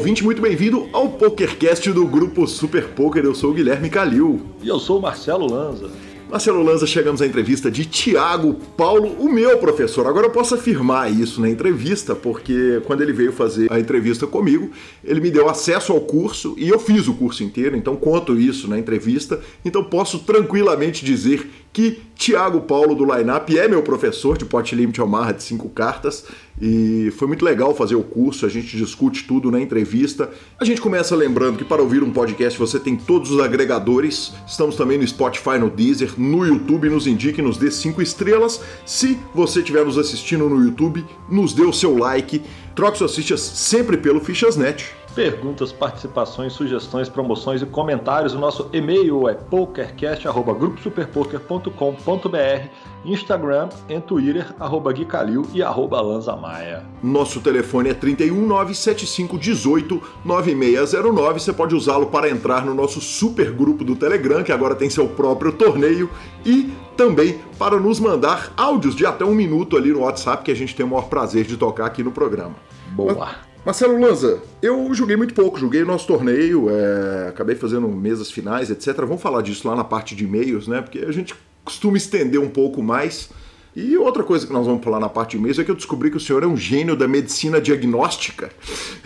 ouvinte, muito bem-vindo ao PokerCast do grupo Super Poker. Eu sou o Guilherme Calil. E eu sou o Marcelo Lanza. Marcelo Lanza, chegamos à entrevista de Tiago Paulo, o meu professor. Agora eu posso afirmar isso na entrevista, porque quando ele veio fazer a entrevista comigo, ele me deu acesso ao curso e eu fiz o curso inteiro, então conto isso na entrevista. Então posso tranquilamente dizer que Tiago Paulo do Lineup é meu professor de Pot Limit Omaha de cinco cartas. E foi muito legal fazer o curso, a gente discute tudo na entrevista. A gente começa lembrando que para ouvir um podcast você tem todos os agregadores, estamos também no Spotify, no Deezer, no YouTube, nos indique, nos dê cinco estrelas. Se você estiver nos assistindo no YouTube, nos dê o seu like, troque suas fichas sempre pelo Fichasnet perguntas, participações, sugestões, promoções e comentários. O nosso e-mail é pokercast.gruposuperpoker.com.br, Instagram e Twitter, arroba Gui Calil e arroba Lanza Maia. Nosso telefone é 31975189609. Você pode usá-lo para entrar no nosso super grupo do Telegram, que agora tem seu próprio torneio, e também para nos mandar áudios de até um minuto ali no WhatsApp, que a gente tem o maior prazer de tocar aqui no programa. Boa! Marcelo Lanza, eu joguei muito pouco, joguei nosso torneio, é, acabei fazendo mesas finais, etc. Vamos falar disso lá na parte de e-mails, né? Porque a gente costuma estender um pouco mais. E outra coisa que nós vamos falar na parte de e-mails é que eu descobri que o senhor é um gênio da medicina diagnóstica.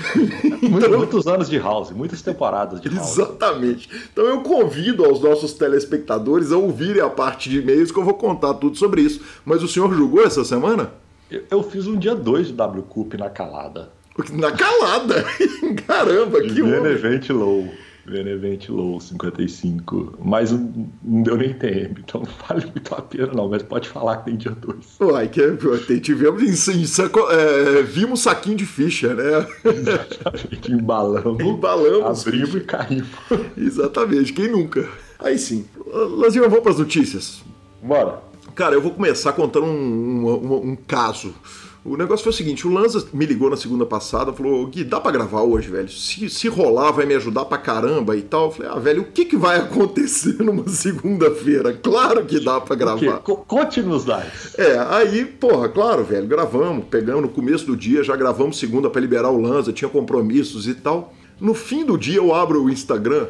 então, muitos anos de house, muitas temporadas de house. Exatamente. Então eu convido aos nossos telespectadores a ouvirem a parte de e-mails que eu vou contar tudo sobre isso. Mas o senhor jogou essa semana? Eu, eu fiz um dia 2 de W Cup na calada. Na calada! Caramba, que Benevent Low. Benevent Low 55. Mas não deu nem tempo, então não vale muito a pena, não. Mas pode falar que tem dia 2. Uai, que é, tivemos em, em saco, é, vimos saquinho de ficha, né? Exatamente. Embalamos. Embalamos. Abrimos ficha. e caímos. Exatamente, quem nunca? Aí sim. Lazinho, vamos para as notícias? Bora. Cara, eu vou começar contando um, um, um caso o negócio foi o seguinte: o Lanza me ligou na segunda passada, falou: Gui, dá pra gravar hoje, velho? Se, se rolar, vai me ajudar pra caramba e tal. Eu falei: ah, velho, o que, que vai acontecer numa segunda-feira? Claro que dá pra gravar. Conte-nos dados. É, aí, porra, claro, velho, gravamos, pegamos no começo do dia, já gravamos segunda para liberar o Lanza, tinha compromissos e tal. No fim do dia, eu abro o Instagram,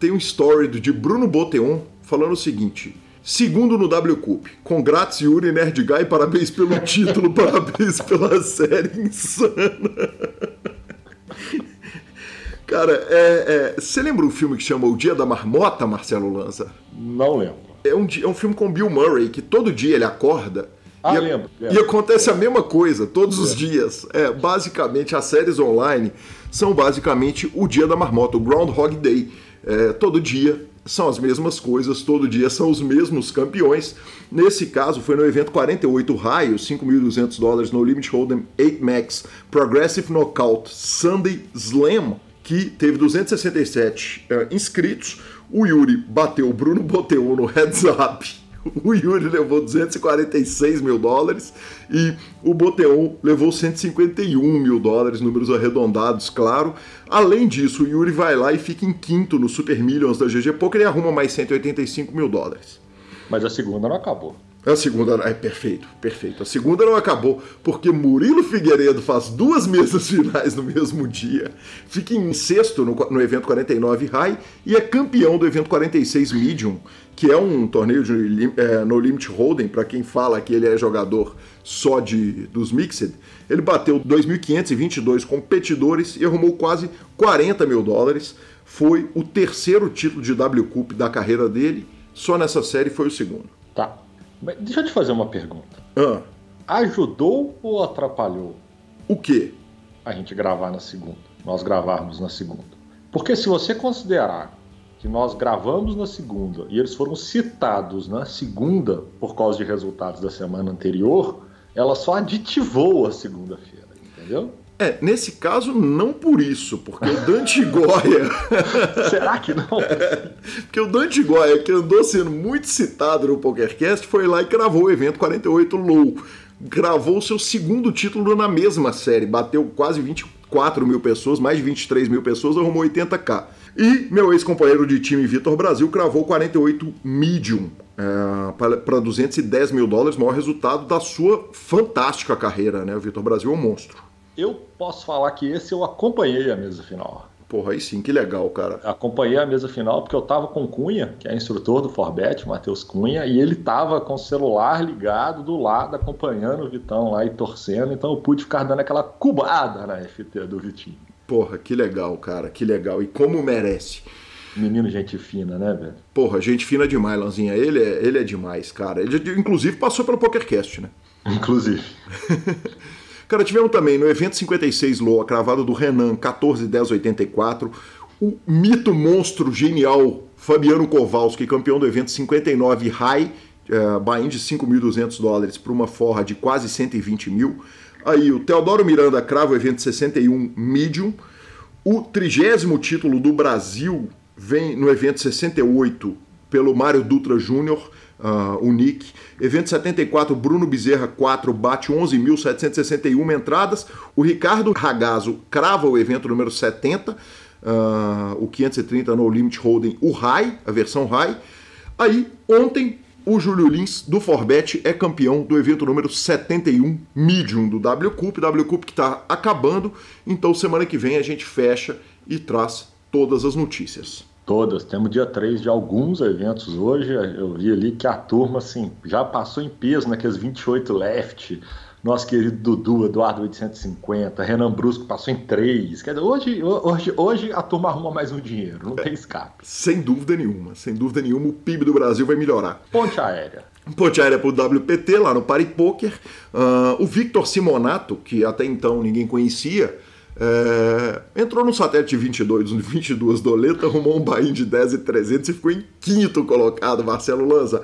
tem um story de Bruno Boteon falando o seguinte. Segundo no W Cup. Congrats, Yuri Nerd Guy. Parabéns pelo título, parabéns pela série insana. Cara, é, é, você lembra um filme que chama O Dia da Marmota, Marcelo Lanza? Não lembro. É um, é um filme com Bill Murray, que todo dia ele acorda ah, e, lembro, lembro, e acontece a mesma coisa todos os dias. É, basicamente, as séries online são basicamente o dia da marmota, o Groundhog Day. É, todo dia são as mesmas coisas, todo dia são os mesmos campeões. Nesse caso, foi no evento 48 raios, 5.200 dólares no Limit Hold'em 8 Max Progressive Knockout Sunday Slam, que teve 267 uh, inscritos. O Yuri bateu o Bruno Boteon no heads up o Yuri levou 246 mil dólares e o Boteon levou 151 mil dólares, números arredondados, claro. Além disso, o Yuri vai lá e fica em quinto no Super Millions da GG Poker e arruma mais 185 mil dólares. Mas a segunda não acabou. A segunda é perfeito, perfeito. A segunda não acabou porque Murilo Figueiredo faz duas mesas finais no mesmo dia, fica em sexto no, no evento 49 High e é campeão do evento 46 Medium, que é um torneio de, é, no Limit Hold'em para quem fala que ele é jogador só de dos Mixed. Ele bateu 2.522 competidores e arrumou quase 40 mil dólares. Foi o terceiro título de W Cup da carreira dele. Só nessa série foi o segundo. Tá. Deixa eu te fazer uma pergunta. Ah. Ajudou ou atrapalhou? O quê? A gente gravar na segunda. Nós gravarmos na segunda. Porque se você considerar que nós gravamos na segunda e eles foram citados na segunda por causa de resultados da semana anterior, ela só aditivou a segunda-feira, entendeu? É, nesse caso, não por isso, porque o Dante Goya. Será que não? porque o Dante Goya, que andou sendo muito citado no PokerCast, foi lá e gravou o evento 48 Low. Gravou o seu segundo título na mesma série, bateu quase 24 mil pessoas, mais de 23 mil pessoas, arrumou 80k. E meu ex-companheiro de time, Vitor Brasil, cravou 48 medium é, para 210 mil dólares, maior resultado da sua fantástica carreira, né? O Vitor Brasil é um monstro. eu posso falar que esse eu acompanhei a mesa final. Porra, aí sim, que legal, cara. Acompanhei a mesa final porque eu tava com o Cunha, que é instrutor do Forbet, Matheus Cunha, e ele tava com o celular ligado do lado, acompanhando o Vitão lá e torcendo, então eu pude ficar dando aquela cubada na FT do Vitinho. Porra, que legal, cara, que legal. E como merece. Menino gente fina, né, velho? Porra, gente fina demais, Lanzinha. Ele é, ele é demais, cara. Ele, inclusive, passou pelo PokerCast, né? Inclusive. Cara, tivemos também no evento 56 Loa, cravado do Renan, 14-10-84, o mito monstro genial Fabiano Kowalski, campeão do evento 59 High, é, buy-in de 5.200 dólares para uma forra de quase 120 mil. Aí o Teodoro Miranda crava o evento 61 Medium. O trigésimo título do Brasil vem no evento 68 pelo Mário Dutra Júnior uh, o Nick. Evento 74, Bruno Bezerra 4, bate 11.761 entradas. O Ricardo Ragazzo crava o evento número 70, uh, o 530 no Limit Holding, o High, a versão High. Aí, ontem, o Júlio Lins, do Forbet, é campeão do evento número 71 Medium do W Cup. W Cup que está acabando, então semana que vem a gente fecha e traz todas as notícias. Todas. Temos dia 3 de alguns eventos hoje. Eu vi ali que a turma assim, já passou em peso naqueles 28 left. Nosso querido Dudu, Eduardo 850, Renan Brusco passou em 3. Quer dizer, hoje, hoje, hoje a turma arruma mais um dinheiro, não é, tem escape. Sem dúvida nenhuma, sem dúvida nenhuma, o PIB do Brasil vai melhorar. Ponte aérea. Ponte aérea para o WPT, lá no Pari Poker. Uh, o Victor Simonato, que até então ninguém conhecia, é, entrou no satélite 22, 22 doleta, arrumou um bain de 10 e 300 e ficou em quinto colocado, Marcelo Lanza.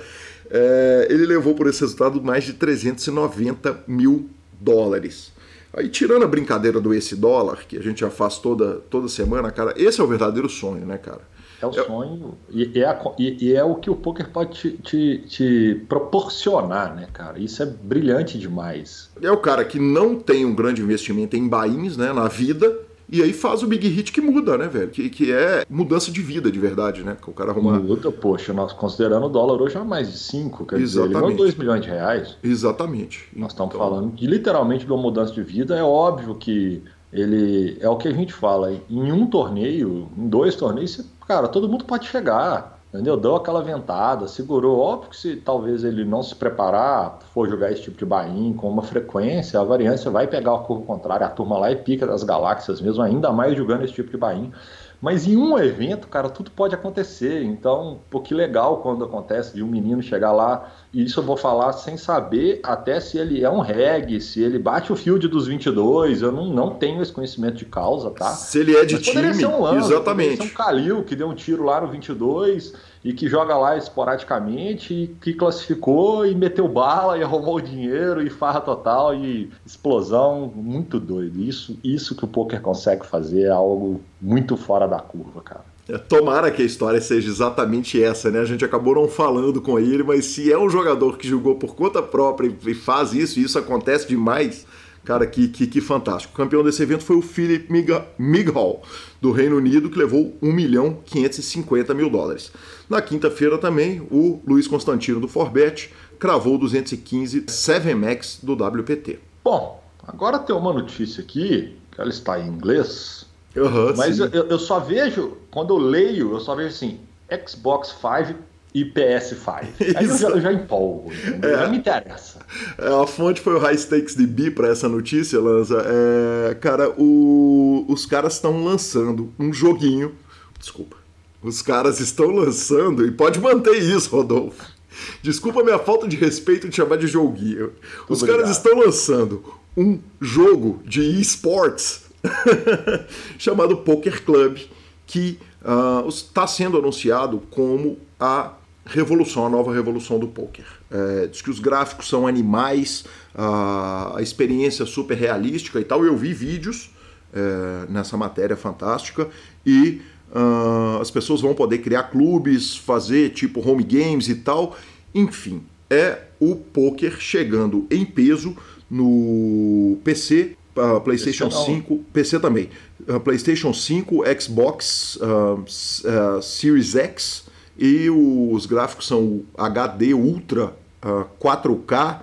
É, ele levou por esse resultado mais de 390 mil dólares. Aí, tirando a brincadeira do esse dólar, que a gente já faz toda, toda semana, cara, esse é o verdadeiro sonho, né, cara? É o sonho e é, a, e, é, o que o poker pode te, te, te, proporcionar, né, cara? Isso é brilhante demais. É o cara que não tem um grande investimento em bains, né, na vida, e aí faz o big hit que muda, né, velho? Que, que é mudança de vida de verdade, né? Que o cara arruma. Muda, poxa, nós considerando o dólar hoje é mais de 5, quer Exatamente. dizer, ele 2 milhões de reais. Exatamente. Nós estamos então... falando de literalmente de uma mudança de vida. É óbvio que ele é o que a gente fala, em um torneio, em dois torneios, cara, todo mundo pode chegar, entendeu? Deu aquela ventada, segurou. Óbvio que se talvez ele não se preparar, for jogar esse tipo de bain com uma frequência, a variância vai pegar a curva contrária, a turma lá e pica das galáxias mesmo, ainda mais jogando esse tipo de bain. Mas em um evento, cara, tudo pode acontecer. Então, pô, que legal quando acontece de um menino chegar lá, e isso eu vou falar sem saber até se ele é um reggae, se ele bate o field dos 22, eu não, não tenho esse conhecimento de causa, tá? Se ele é de Mas time, um Lance, exatamente. Ser um Kalil que deu um tiro lá no 22 e que joga lá esporadicamente e que classificou e meteu bala e arrumou o dinheiro e farra total e explosão, muito doido. Isso, isso que o poker consegue fazer é algo muito fora da curva, cara. É, tomara que a história seja exatamente essa, né? A gente acabou não falando com ele, mas se é um jogador que jogou por conta própria e faz isso, e isso acontece demais, Cara, que, que, que, fantástico. O campeão desse evento foi o Philip Mighall, do Reino Unido, que levou 1 milhão 550 mil dólares. Na quinta-feira também, o Luiz Constantino, do Forbet, cravou 215 7max do WPT. Bom, agora tem uma notícia aqui, que ela está em inglês, uhum, mas eu, eu, só vejo, quando eu leio, eu só vejo assim, Xbox 5 e PS5. Aí eu já, eu já empolgo, é, não me interessa. É, a fonte foi o High Stakes DB para essa notícia, Lanza. É, cara, o, os caras estão lançando um joguinho. Desculpa. Os caras estão lançando, e pode manter isso, Rodolfo. Desculpa a minha falta de respeito de chamar de joguinho. Os Obrigado. caras estão lançando um jogo de esports chamado Poker Club, que está ah, uh, sendo anunciado como a revolução, a nova revolução do poker. É, diz que os gráficos são animais, a, a experiência super realística e tal. Eu vi vídeos é, nessa matéria fantástica e uh, as pessoas vão poder criar clubes, fazer tipo home games e tal. Enfim, é o poker chegando em peso no PC, uh, PlayStation 5, PC também, uh, PlayStation 5, Xbox Series X e os gráficos são HD Ultra uh, ah, 4K.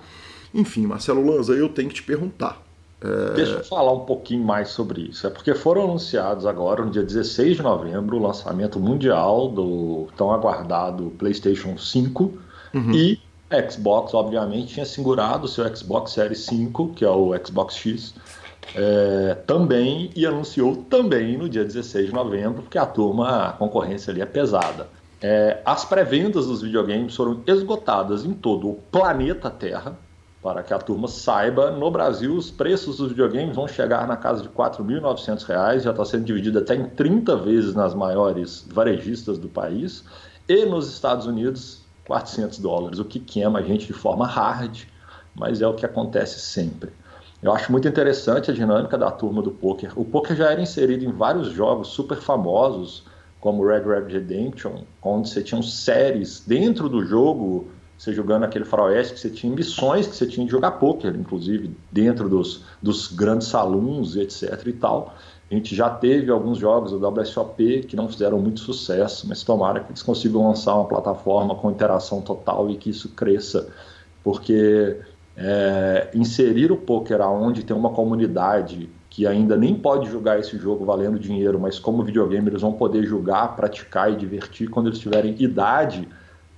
Enfim, Marcelo Lanza, eu tenho que te perguntar. É... Deixa eu falar um pouquinho mais sobre isso. É porque foram anunciados agora, no dia 16 de novembro, o lançamento mundial do tão aguardado PlayStation 5 uhum. e Xbox, obviamente, tinha segurado o seu Xbox Series 5, que é o Xbox X, é, também e anunciou também no dia 16 de novembro, porque a turma, a concorrência ali é pesada. É, as pré-vendas dos videogames foram esgotadas em todo o planeta Terra, para que a turma saiba, no Brasil os preços dos videogames vão chegar na casa de R$ 4.900, já está sendo dividido até em 30 vezes nas maiores varejistas do país, e nos Estados Unidos 400 dólares, o que queima a gente de forma hard, mas é o que acontece sempre. Eu acho muito interessante a dinâmica da turma do poker. O poker já era inserido em vários jogos super famosos, como Red Red Redemption, onde você tinha séries dentro do jogo você jogando aquele faroeste que você tinha missões que você tinha de jogar poker, inclusive dentro dos, dos grandes salões etc e tal. A gente já teve alguns jogos do WSOP que não fizeram muito sucesso, mas tomara que eles consigam lançar uma plataforma com interação total e que isso cresça, porque é, inserir o poker aonde tem uma comunidade que ainda nem pode jogar esse jogo valendo dinheiro, mas como videogame eles vão poder jogar, praticar e divertir quando eles tiverem idade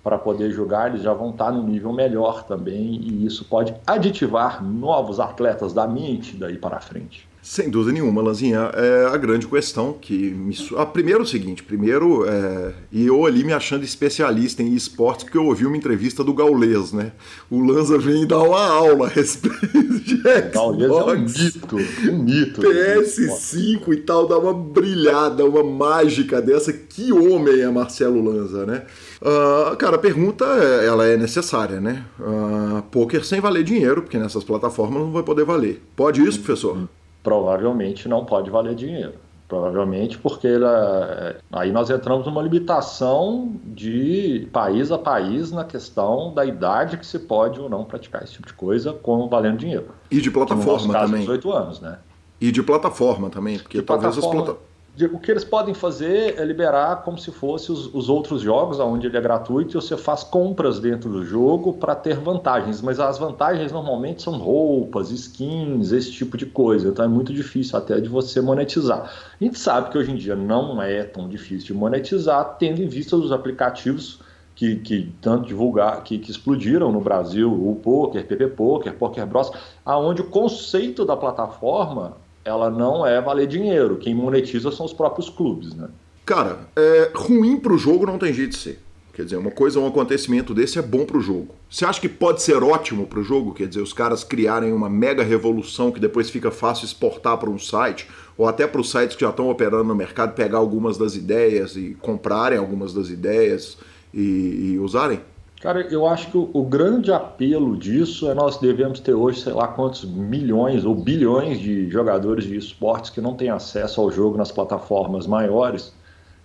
para poder jogar, eles já vão estar no nível melhor também, e isso pode aditivar novos atletas da mente daí para frente. Sem dúvida nenhuma, Lanzinha. É a grande questão que me. Ah, primeiro é o seguinte: primeiro, é... e eu ali me achando especialista em esportes, porque eu ouvi uma entrevista do Gaulês, né? O Lanza vem dar uma aula a respeito de Xbox. Gaulês é um mito, um mito. PS5 e tal, dá uma brilhada, uma mágica dessa. Que homem é Marcelo Lanza, né? Uh, cara, a pergunta é, ela é necessária, né? Uh, poker sem valer dinheiro, porque nessas plataformas não vai poder valer. Pode isso, professor? Provavelmente não pode valer dinheiro. Provavelmente porque ela, é, aí nós entramos numa limitação de país a país na questão da idade que se pode ou não praticar esse tipo de coisa como valendo dinheiro. E de plataforma caso, também. 18 anos, né? E de plataforma também, porque de talvez plataforma... as plataformas o que eles podem fazer é liberar como se fosse os, os, outros jogos, onde ele é gratuito, e você faz compras dentro do jogo para ter vantagens. Mas as vantagens normalmente são roupas, skins, esse tipo de coisa. Então é muito difícil até de você monetizar. A gente sabe que hoje em dia não é tão difícil de monetizar, tendo em vista os aplicativos que, que, tanto divulgar, que, que, explodiram no Brasil, o Poker, PP Poker, Poker Bros, aonde o conceito da plataforma ela não é valer dinheiro. Quem monetiza são os próprios clubes, né? Cara, é, ruim pro jogo não tem jeito de ser. Quer dizer, uma coisa, um acontecimento desse é bom pro jogo. Você acha que pode ser ótimo pro jogo? Quer dizer, os caras criarem uma mega revolução que depois fica fácil exportar para um site, ou até para os sites que já estão operando no mercado, pegar algumas das ideias e comprarem algumas das ideias e, e usarem? Cara, eu acho que o, o, grande apelo disso é nós devemos ter hoje, sei lá quantos milhões ou bilhões de jogadores de esportes que não têm acesso ao jogo nas plataformas maiores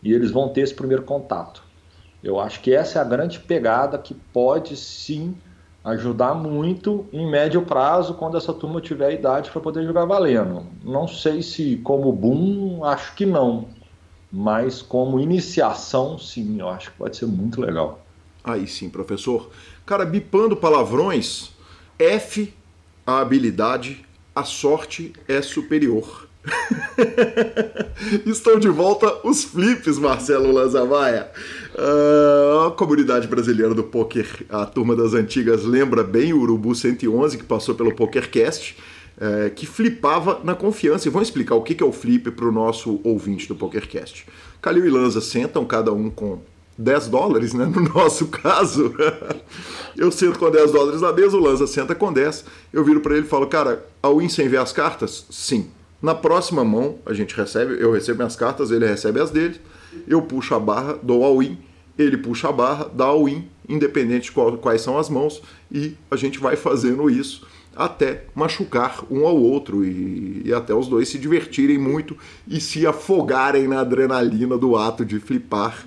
e eles vão ter esse primeiro contato. Eu acho que essa é a grande pegada que pode sim ajudar muito em médio prazo quando essa turma tiver idade para poder jogar valendo. Não sei se como boom, acho que não, mas como iniciação, sim, eu acho que pode ser muito legal. Aí sim, professor. Cara, bipando palavrões, F, a habilidade, a sorte é superior. Estão de volta os flips, Marcelo Lazamaia. Uh, a comunidade brasileira do poker, a turma das antigas, lembra bem o Urubu 111 que passou pelo PokerCast, uh, que flipava na confiança. E vamos explicar o que é o flip para o nosso ouvinte do PokerCast. Calil e Lanza sentam, cada um com 10 dólares, né? No nosso caso, eu sento com 10 dólares na mesa, o Lanza senta com 10. Eu viro para ele e falo, cara, a Win sem ver as cartas? Sim. Na próxima mão, a gente recebe, eu recebo minhas cartas, ele recebe as dele. Eu puxo a barra, dou all win, ele puxa a barra, dá all win, independente de qual, quais são as mãos, e a gente vai fazendo isso até machucar um ao outro e, e, até os dois se divertirem muito e se afogarem na adrenalina do ato de flipar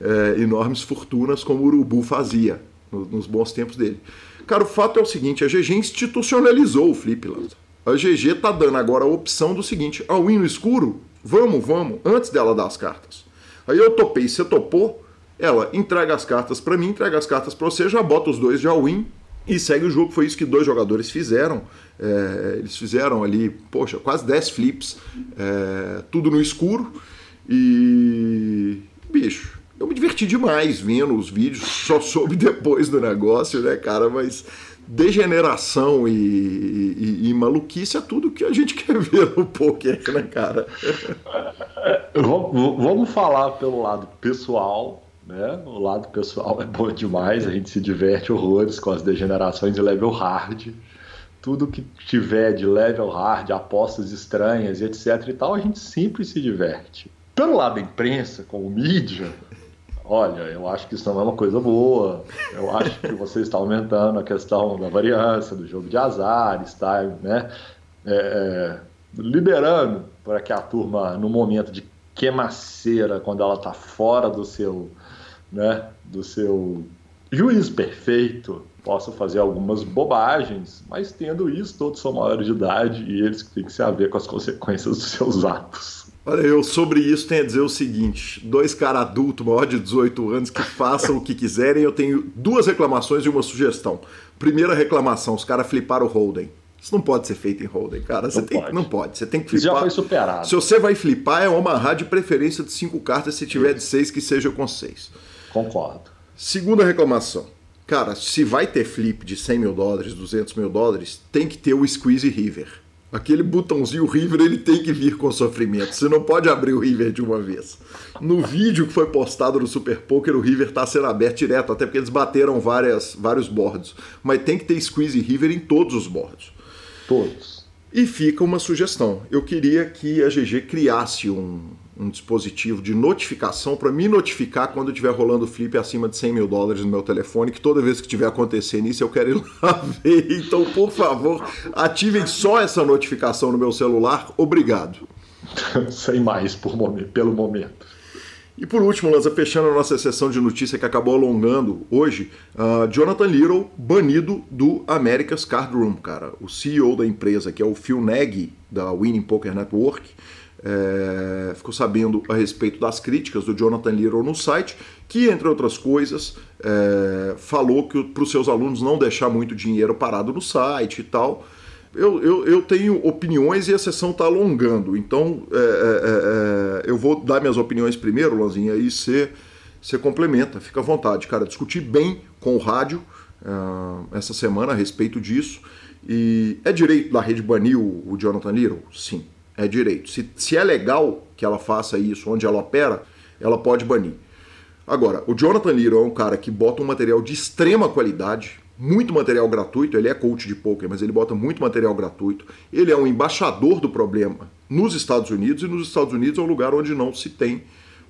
é, enormes fortunas como o Urubu fazia no, nos bons tempos dele. Cara, o fato é o seguinte, a GG institucionalizou o flip, Lanza. A GG tá dando agora a opção do seguinte, a win no escuro, vamos, vamos, antes dela dar as cartas. Aí eu topei, você topou, ela entrega as cartas para mim, entrega as cartas para você, já bota os dois de all-in e segue o jogo. Foi isso que dois jogadores fizeram. É, eles fizeram ali, poxa, quase 10 flips, é, tudo no escuro. E. Bicho, eu me diverti demais vendo os vídeos, só soube depois do negócio, né, cara? Mas degeneração e, e, e, maluquice é tudo que a gente quer ver no poker, né, cara? Vamos falar pelo lado pessoal, né? O lado pessoal é bom demais, a gente se diverte horrores com as degenerações de level hard. Tudo que tiver de level hard, apostas estranhas e etc e tal, a gente sempre se diverte. Pelo lado da imprensa, como mídia, olha, eu acho que isso não é uma coisa boa. Eu acho que você está aumentando a questão da variância, do jogo de azar, está né, é, é, liberando para que a turma, no momento de queimaceira, quando ela está fora do seu, né, do seu juízo perfeito, possa fazer algumas bobagens, mas tendo isso, todos são maiores de idade e eles têm que se haver com as consequências dos seus atos. Olha, eu sobre isso tenho a dizer o seguinte: dois caras adultos, maior de 18 anos, que façam o que quiserem. Eu tenho duas reclamações e uma sugestão. Primeira reclamação: os caras fliparam o Holden. Isso não pode ser feito em Holden, cara. Você não, tem, pode. não pode. Você tem que flipar. já foi superado. Se você vai flipar, é uma rádio de preferência de cinco cartas. Se tiver de seis, que seja com seis. Concordo. Segunda reclamação. Cara, se vai ter flip de 100 mil dólares, 200 mil dólares, tem que ter o squeeze river. Aquele botãozinho River ele tem que vir com sofrimento. Você não pode abrir o River de uma vez. No vídeo que foi postado no Super Poker, o River está sendo aberto direto, até porque eles bateram várias, vários boards. Mas tem que ter Squeeze River em todos os boards. Todos. E fica uma sugestão. Eu queria que a GG criasse um, um dispositivo de notificação para me notificar quando estiver rolando flip acima de 100 mil dólares no meu telefone, que toda vez que estiver acontecendo isso eu quero ir lá ver. Então, por favor, ativem só essa notificação no meu celular. Obrigado. Sem mais por momento, pelo momento. E por último, Lanza, fechando a nossa sessão de notícia que acabou alongando hoje, uh, Jonathan Little banido do America's Card Room, cara. O CEO da empresa, que é o Phil Nagy, da Winning Poker Network, é, ficou sabendo a respeito das críticas do Jonathan Little no site, que, entre outras coisas, é, falou que para os seus alunos não deixar muito dinheiro parado no site e tal. Eu, eu, eu tenho opiniões e a sessão está alongando, então é, é, é, é, eu vou dar minhas opiniões primeiro, Lanzinha, e você, complementa, fica à vontade, cara. Discuti bem com o rádio uh, essa semana a respeito disso. E é direito da rede banir o, o Jonathan Little? Sim é direito. Se, se é legal que ela faça isso onde ela opera, ela pode banir. Agora, o Jonathan Little é um cara que bota um material de extrema qualidade, muito material gratuito. Ele é coach de poker, mas ele bota muito material gratuito. Ele é um embaixador do problema nos Estados Unidos, e nos Estados Unidos é um lugar onde não se tem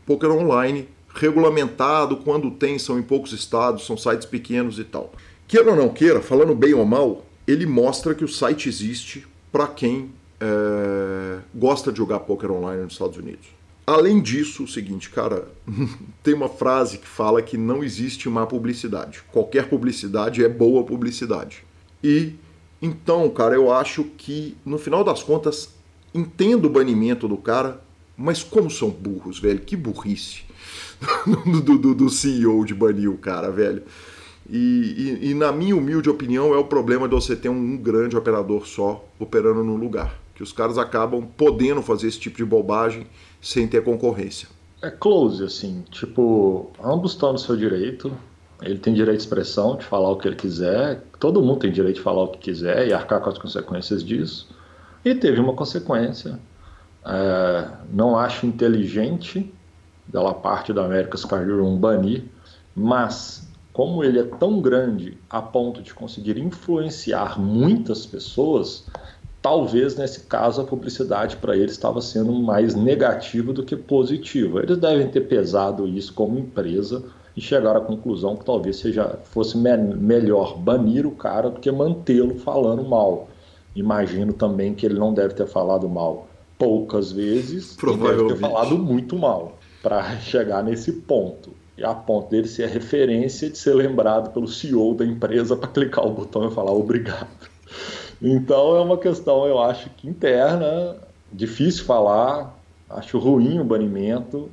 poker online regulamentado. Quando tem, são em poucos estados, são sites pequenos e tal. Queira ou não queira, falando bem ou mal, ele mostra que o site existe para quem é, gosta de jogar poker online nos Estados Unidos. Além disso, o seguinte, cara, tem uma frase que fala que não existe má publicidade. Qualquer publicidade é boa publicidade. E então, cara, eu acho que no final das contas entendo o banimento do cara, mas como são burros, velho, que burrice do, do, do CEO de banir o cara, velho. E, e, e, na minha humilde opinião é o problema de você ter um grande operador só operando no lugar que os caras acabam podendo fazer esse tipo de bobagem sem ter concorrência. É close, assim, tipo, ambos estão no seu direito, ele tem direito de expressão, de falar o que ele quiser, todo mundo tem direito de falar o que quiser e arcar com as consequências disso. E teve uma consequência. É, não acho inteligente dela parte da America's Card Room banir, mas como ele é tão grande a ponto de conseguir influenciar muitas pessoas, talvez nesse caso a publicidade para eles estava sendo mais negativa do que positiva. Eles devem ter pesado isso como empresa e chegaram à conclusão que talvez seja fosse me melhor banir o cara do que mantê-lo falando mal. Imagino também que ele não deve ter falado mal poucas vezes e deve ter falado muito mal para chegar nesse ponto. A ponto dele ser a referência de ser lembrado pelo CEO da empresa para clicar o botão e falar obrigado. Então é uma questão, eu acho que interna, difícil falar, acho ruim o banimento,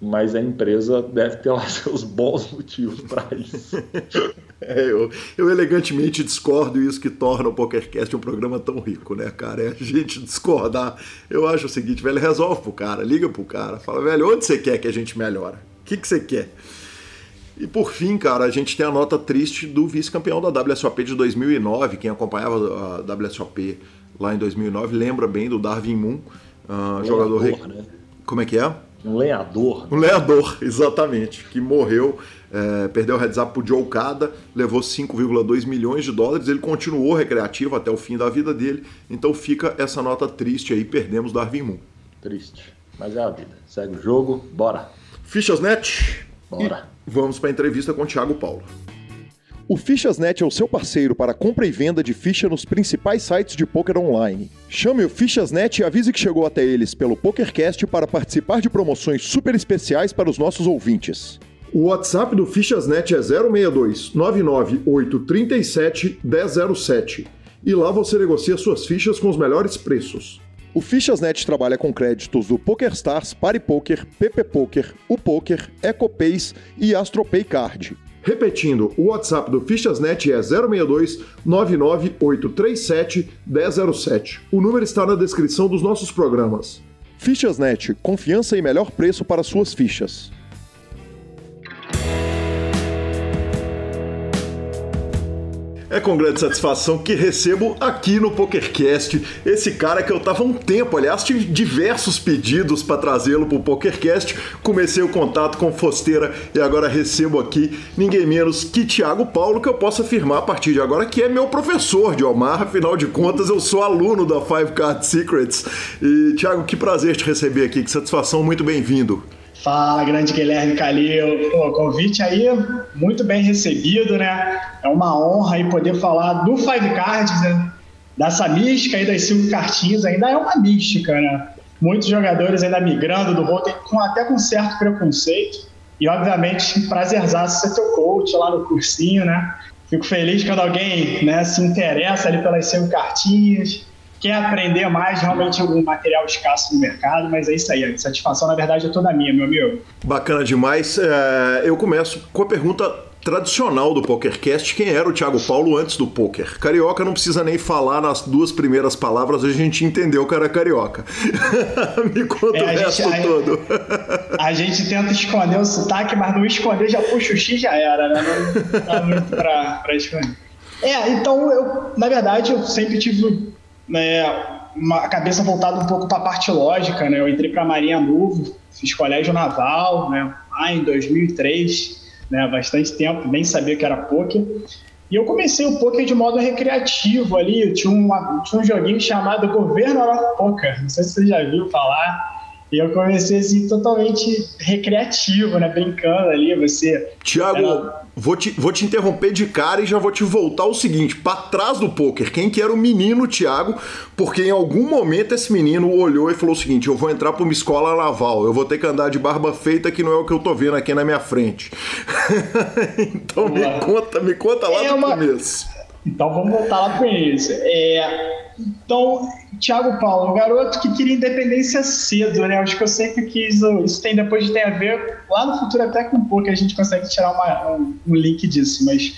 mas a empresa deve ter lá seus bons motivos para isso. é, eu, eu, elegantemente discordo isso que torna o PokerCast um programa tão rico, né, cara? É a gente discordar. Eu acho o seguinte, velho, resolve pro cara, liga pro cara, fala, velho, onde você quer que a gente melhore? O que, que você quer? E por fim, cara, a gente tem a nota triste do vice-campeão da WSOP de 2009. Quem acompanhava a WSOP lá em 2009 lembra bem do Darwin Moon, uh, jogador. Né? Como é que é? Um lenhador. Um lenhador, exatamente, que morreu, é, perdeu o heads up pro Joe Cada, levou 5,2 milhões de dólares, ele continuou recreativo até o fim da vida dele, então fica essa nota triste aí, perdemos Darwin Moon. Triste, mas é a vida. Segue o jogo, bora. Fichas Net. Bora. E vamos para a entrevista com o Thiago Paulo. O Fichasnet é o seu parceiro para compra e venda de ficha nos principais sites de poker online. Chame o Fichasnet e avise que chegou até eles pelo PokerCast para participar de promoções super especiais para os nossos ouvintes. O WhatsApp do Fichasnet é 062 99837 1007 e lá você negocia suas fichas com os melhores preços. O Fichasnet trabalha com créditos do PokerStars, PariPoker, PP Poker, o Poker, EcoPays e AstroPay Card. Repetindo, o WhatsApp do Fichasnet é 062 99837 1007. O número está na descrição dos nossos programas. Fichasnet, confiança e melhor preço para suas fichas. É com grande satisfação que recebo aqui no PokerCast esse cara que eu tava um tempo, aliás, tive diversos pedidos para trazê-lo pro PokerCast. Comecei o contato com Fosteira e agora recebo aqui ninguém menos que Thiago Paulo, que eu posso afirmar a partir de agora que é meu professor de Omar, afinal de contas eu sou aluno da Five Card Secrets. E Thiago, que prazer te receber aqui, que satisfação, muito bem-vindo. Fala, grande Guilherme Calil. Pô, convite aí muito bem recebido, né? É uma honra aí poder falar do Five Cards, né? dessa mística aí das cinco cartinhas, ainda é uma mística, né? Muitos jogadores ainda migrando do Rotten, com, até com certo preconceito. E, obviamente, prazerzaço ser teu coach lá no cursinho, né? Fico feliz quando alguém né, se interessa ali pelas cinco cartinhas quer aprender mais, realmente um material escasso no mercado, mas é isso aí, a satisfação na verdade é toda minha, meu amigo. Bacana demais. É, eu começo com a pergunta tradicional do PokerCast, quem era o Thiago Paulo antes do poker? Carioca não precisa nem falar nas duas primeiras palavras, a gente entendeu que era carioca. Me conta é, o resto gente, todo. A, a, gente tenta esconder o sotaque, mas não esconder já puxa o X já era, né? Não dá muito pra, pra esconder. É, então eu, na verdade, eu sempre tive né, uma cabeça voltada um pouco para a parte lógica, né? Eu entrei para a Marinha Novo, fiz colégio naval, né? Lá em 2003, né? Bastante tempo, nem sabia que era poker. E eu comecei o poker de modo recreativo ali. Tinha, uma, tinha um joguinho chamado Governo Poker. Não sei se você já viu falar. E eu comecei assim totalmente recreativo, né? Brincando ali, você. Tiago, era... vou, te, vou te interromper de cara e já vou te voltar o seguinte: para trás do poker, quem que era o menino Tiago? Porque em algum momento esse menino olhou e falou o seguinte: eu vou entrar para uma escola naval, eu vou ter que andar de barba feita, que não é o que eu tô vendo aqui na minha frente. então me conta, me conta lá é do uma... começo. Então vamos voltar lá para isso. É, então, Thiago Paulo, um garoto que queria independência cedo, né? Acho que eu sempre quis. Isso tem depois tem a ver lá no futuro até com um pouco a gente consegue tirar uma, um, um, link disso, mas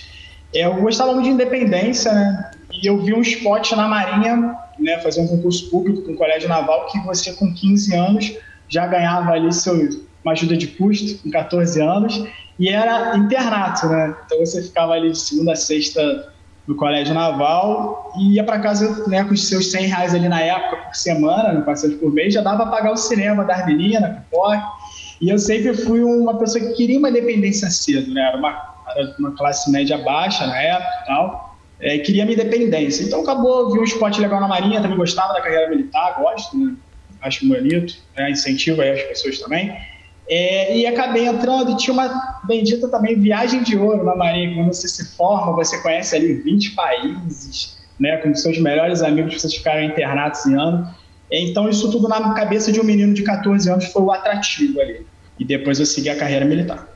é, eu gostava muito de independência, né? E eu vi um spot na Marinha, né? Fazer um concurso público com o Colégio Naval que você com 15 anos já ganhava ali seu, uma ajuda de custo com 14 anos e era internato, né? Então você ficava ali de segunda a sexta do Colégio Naval e ia para casa né, com os seus 100 reais ali na época por semana, no passeio por mês, já dava para pagar o cinema das meninas, pipoca. E eu sempre fui uma pessoa que queria uma independência cedo, né? Era uma, era uma classe média baixa na época e tal. É, queria minha independência. Então acabou, vi um esporte legal na Marinha, também gostava da carreira militar, gosto, né? Acho bonito, né? incentivo aí as pessoas também. É, e acabei entrando e tinha uma bendita também viagem de ouro na Marinha. Quando você se forma, você conhece ali 20 países, né, com seus melhores amigos, vocês ficaram internados em ano. Então, isso tudo na cabeça de um menino de 14 anos foi o atrativo ali. E depois eu segui a carreira militar.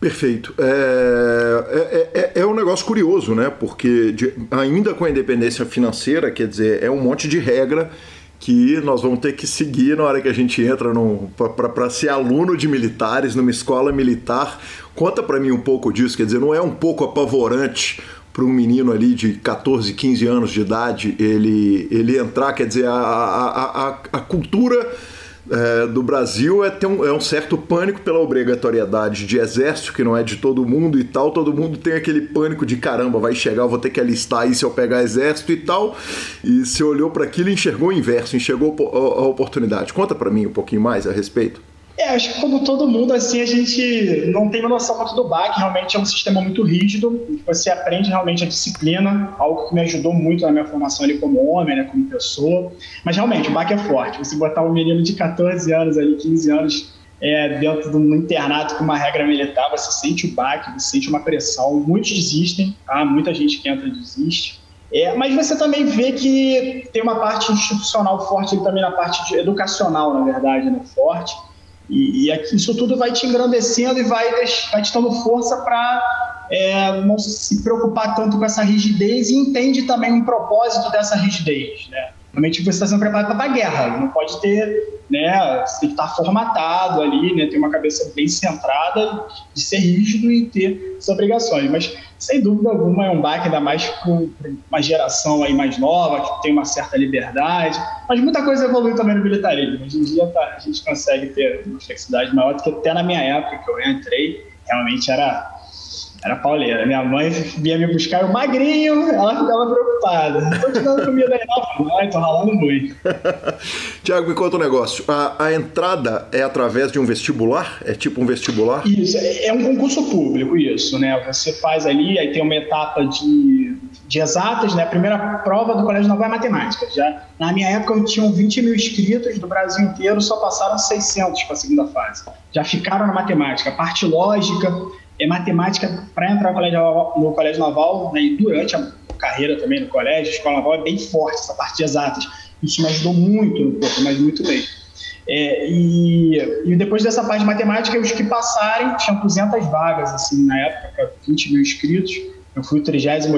Perfeito. É, é, é, é, um negócio curioso, né? Porque de, ainda com a independência financeira, quer dizer, é um monte de regra que nós vamos ter que seguir na hora que a gente entra para ser aluno de militares numa escola militar. Conta para mim um pouco disso, quer dizer, não é um pouco apavorante para um menino ali de 14, 15 anos de idade ele, ele entrar, quer dizer, a, a, a, a cultura é, do Brasil é ter um, é um certo pânico pela obrigatoriedade de exército, que não é de todo mundo e tal. Todo mundo tem aquele pânico de caramba, vai chegar, eu vou ter que alistar aí se eu pegar exército e tal. E você olhou para aquilo e enxergou o inverso, enxergou a oportunidade. Conta para mim um pouquinho mais a respeito. É, acho que como todo mundo, assim, a gente não tem uma noção muito do BAC, realmente é um sistema muito rígido, você aprende realmente a disciplina, algo que me ajudou muito na minha formação ali como homem, né, como pessoa, mas realmente o BAC é forte, você botar um menino de 14 anos ali, 15 anos, é, dentro de um internato com uma regra militar, você sente o BAC, você sente uma pressão, muitos desistem, tá? muita gente que entra desiste, é, mas você também vê que tem uma parte institucional forte também na parte educacional, na verdade, né, forte, e, e isso tudo vai te engrandecendo e vai, vai te dando força para é, não se preocupar tanto com essa rigidez e entende também um propósito dessa rigidez. Né? Realmente você está sendo preparado para a guerra, não pode ter, né, você tem que estar formatado ali, né, ter uma cabeça bem centrada, de ser rígido e ter as obrigações. Mas, sem dúvida alguma, é um baque, ainda mais para uma geração aí mais nova, que tem uma certa liberdade. Mas muita coisa evoluiu também no militarismo. Hoje em dia tá, a gente consegue ter uma flexibilidade maior do que até na minha época, que eu entrei, realmente era era pauleira. Minha mãe vinha me buscar, eu magrinho, ela ficava preocupada. Não tô te dando comida aí, não, mãe, tô ralando muito. Tiago, me conta um negócio. A, a, entrada é através de um vestibular? É tipo um vestibular? Isso, é, é um concurso público, isso, né? Você faz ali, aí tem uma etapa de, de exatas, né? A primeira prova do Colégio Naval é matemática. Já, na minha época, tinham 20 mil inscritos do Brasil inteiro, só passaram 600 para a segunda fase. Já ficaram na matemática. A parte lógica é matemática para entrar no colégio, no colégio naval né, e durante a carreira também no colégio, a escola naval é bem forte, essa parte de exatas. Isso me ajudou muito no corpo, mas muito bem. É, e, e, depois dessa parte de matemática, os que passarem, tinham 200 vagas, assim, na época, 20 mil inscritos. Eu fui o 38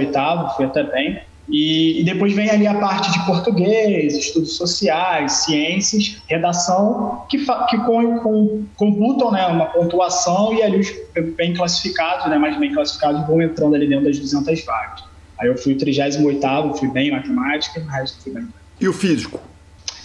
fui até bem. E, e, depois vem ali a parte de português, estudos sociais, ciências, redação, que, que com, com, computam né, uma pontuação e ali os bem classificados, né, mais bem classificados, vão entrando ali dentro das 200 vagas. Aí eu fui o 38 fui bem em matemática, o resto fui bem. E o físico?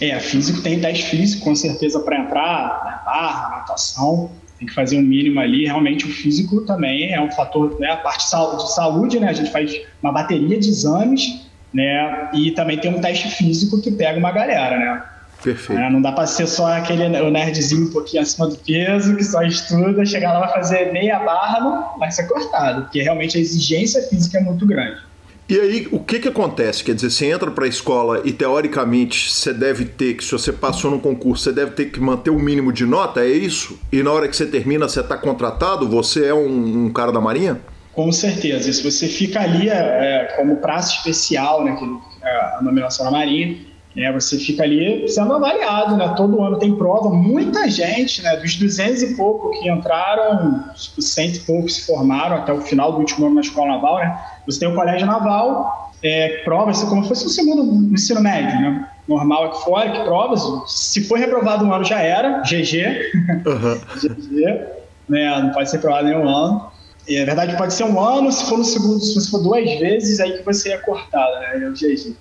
É, físico tem teste físico, com certeza, para entrar, na barra, natação tem que fazer um mínimo ali. Realmente o físico também é um fator, né? A parte de saúde, né? A gente faz uma bateria de exames, né? E também tem um teste físico que pega uma galera, né? Perfeito. É, não dá para ser só aquele o nerdzinho um pouquinho acima do peso, que só estuda, chegar lá vai fazer meia barra, não vai ser cortado, porque realmente a exigência física é muito grande. E aí, o que que acontece? Quer dizer, você entra para a escola e teoricamente você deve ter que, se você passou no concurso, você deve ter que manter o mínimo de nota, é isso? E na hora que você termina, você está contratado? Você é um, um, cara da Marinha? Com certeza. Se você fica ali é, como praça especial, né, que é a nominação na Marinha, né, você fica ali sendo avaliado, né? Todo ano tem prova, muita gente, né? Dos 200 e pouco que entraram, cento e pouco se formaram até o final do último ano na escola naval, né? Você tem o colégio naval, é, provas como se fosse o segundo ensino médio, né? Normal aqui fora, que provas, se for reprovado um ano já era, GG, uhum. GG, né? Não pode ser reprovado nenhum ano. E, na verdade, pode ser um ano, se for no segundo, se for duas vezes, aí que você é cortado, né? É o GG.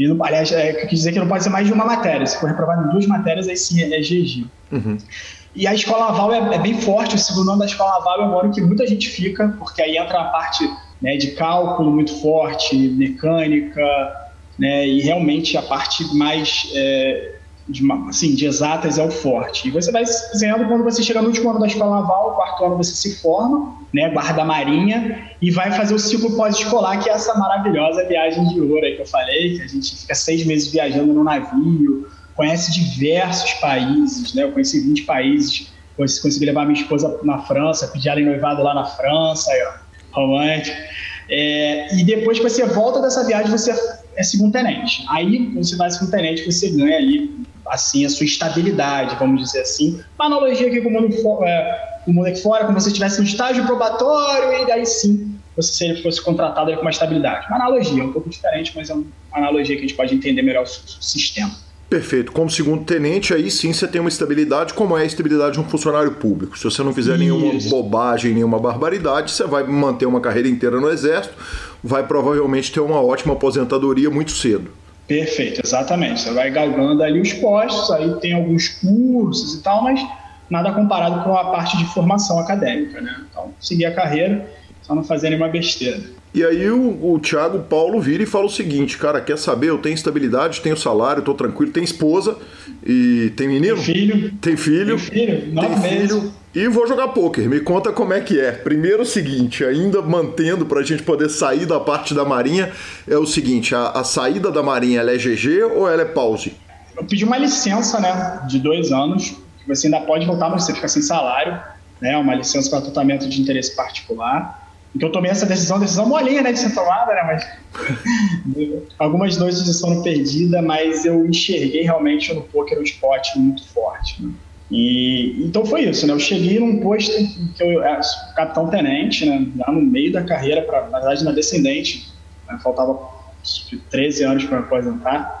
E, não, aliás, é, quer dizer que não pode ser mais de uma matéria. Se for reprovado em duas matérias, aí sim é, GG. Uhum. E a escola naval é, é, bem forte. O segundo ano da escola naval é um ano que muita gente fica, porque aí entra a parte né, de cálculo muito forte, mecânica, né, e realmente a parte mais é, de, assim, de exatas é o forte. E você vai fazendo quando você chega no último ano da escola naval, quarto ano você se forma, né, guarda marinha, e vai fazer o ciclo pós-escolar, que é essa maravilhosa viagem de ouro aí que eu falei, que a gente fica seis meses viajando no navio, conhece diversos países, né, eu conheci 20 países, consegui levar minha esposa na França, pedi ela em noivado lá na França, aí, ó, romântico. É, e depois que você volta dessa viagem, você é segundo tenente. Aí, quando você vai segundo tenente, você ganha ali, assim, a sua estabilidade, vamos dizer assim. Uma analogia aqui com o mundo, é, com o mundo aqui fora, como se você tivesse um estágio probatório e daí sim você fosse contratado com uma estabilidade. Uma analogia, um pouco diferente, mas é uma analogia que a gente pode entender melhor o sistema. Perfeito. Como segundo tenente, aí sim você tem uma estabilidade, como é a estabilidade de um funcionário público. Se você não fizer Isso. nenhuma bobagem, nenhuma barbaridade, você vai manter uma carreira inteira no Exército, vai provavelmente ter uma ótima aposentadoria muito cedo. Perfeito, exatamente. Você vai galgando ali os postos, aí tem alguns cursos e tal, mas nada comparado com a parte de formação acadêmica, né? Então, seguir a carreira, só não fazer nenhuma besteira. E aí o, o Thiago Paulo vira e fala o seguinte, cara, quer saber? Eu tenho estabilidade, tenho salário, tô tranquilo, tem esposa e tem menino? Tem filho. Tem filho. Tem filho, nove tem filho. E vou jogar poker. Me conta como é que é. Primeiro o seguinte, ainda mantendo para a gente poder sair da parte da marinha, é o seguinte, a, a saída da marinha é GG ou ela é pause? Eu pedi uma licença, né, de dois anos, que você ainda pode voltar, mas você fica sem salário, né, uma licença para tratamento de interesse particular. Então eu tomei essa decisão, decisão molinha, né, de ser tomada, né, mas algumas noites de sono perdida, mas eu enxerguei realmente no poker um spot muito forte. Né? E então foi isso, né? Eu cheguei num posto que eu era capitão tenente, né, lá no meio da carreira para, na verdade, na descendente, né, faltava 13 anos para aposentar.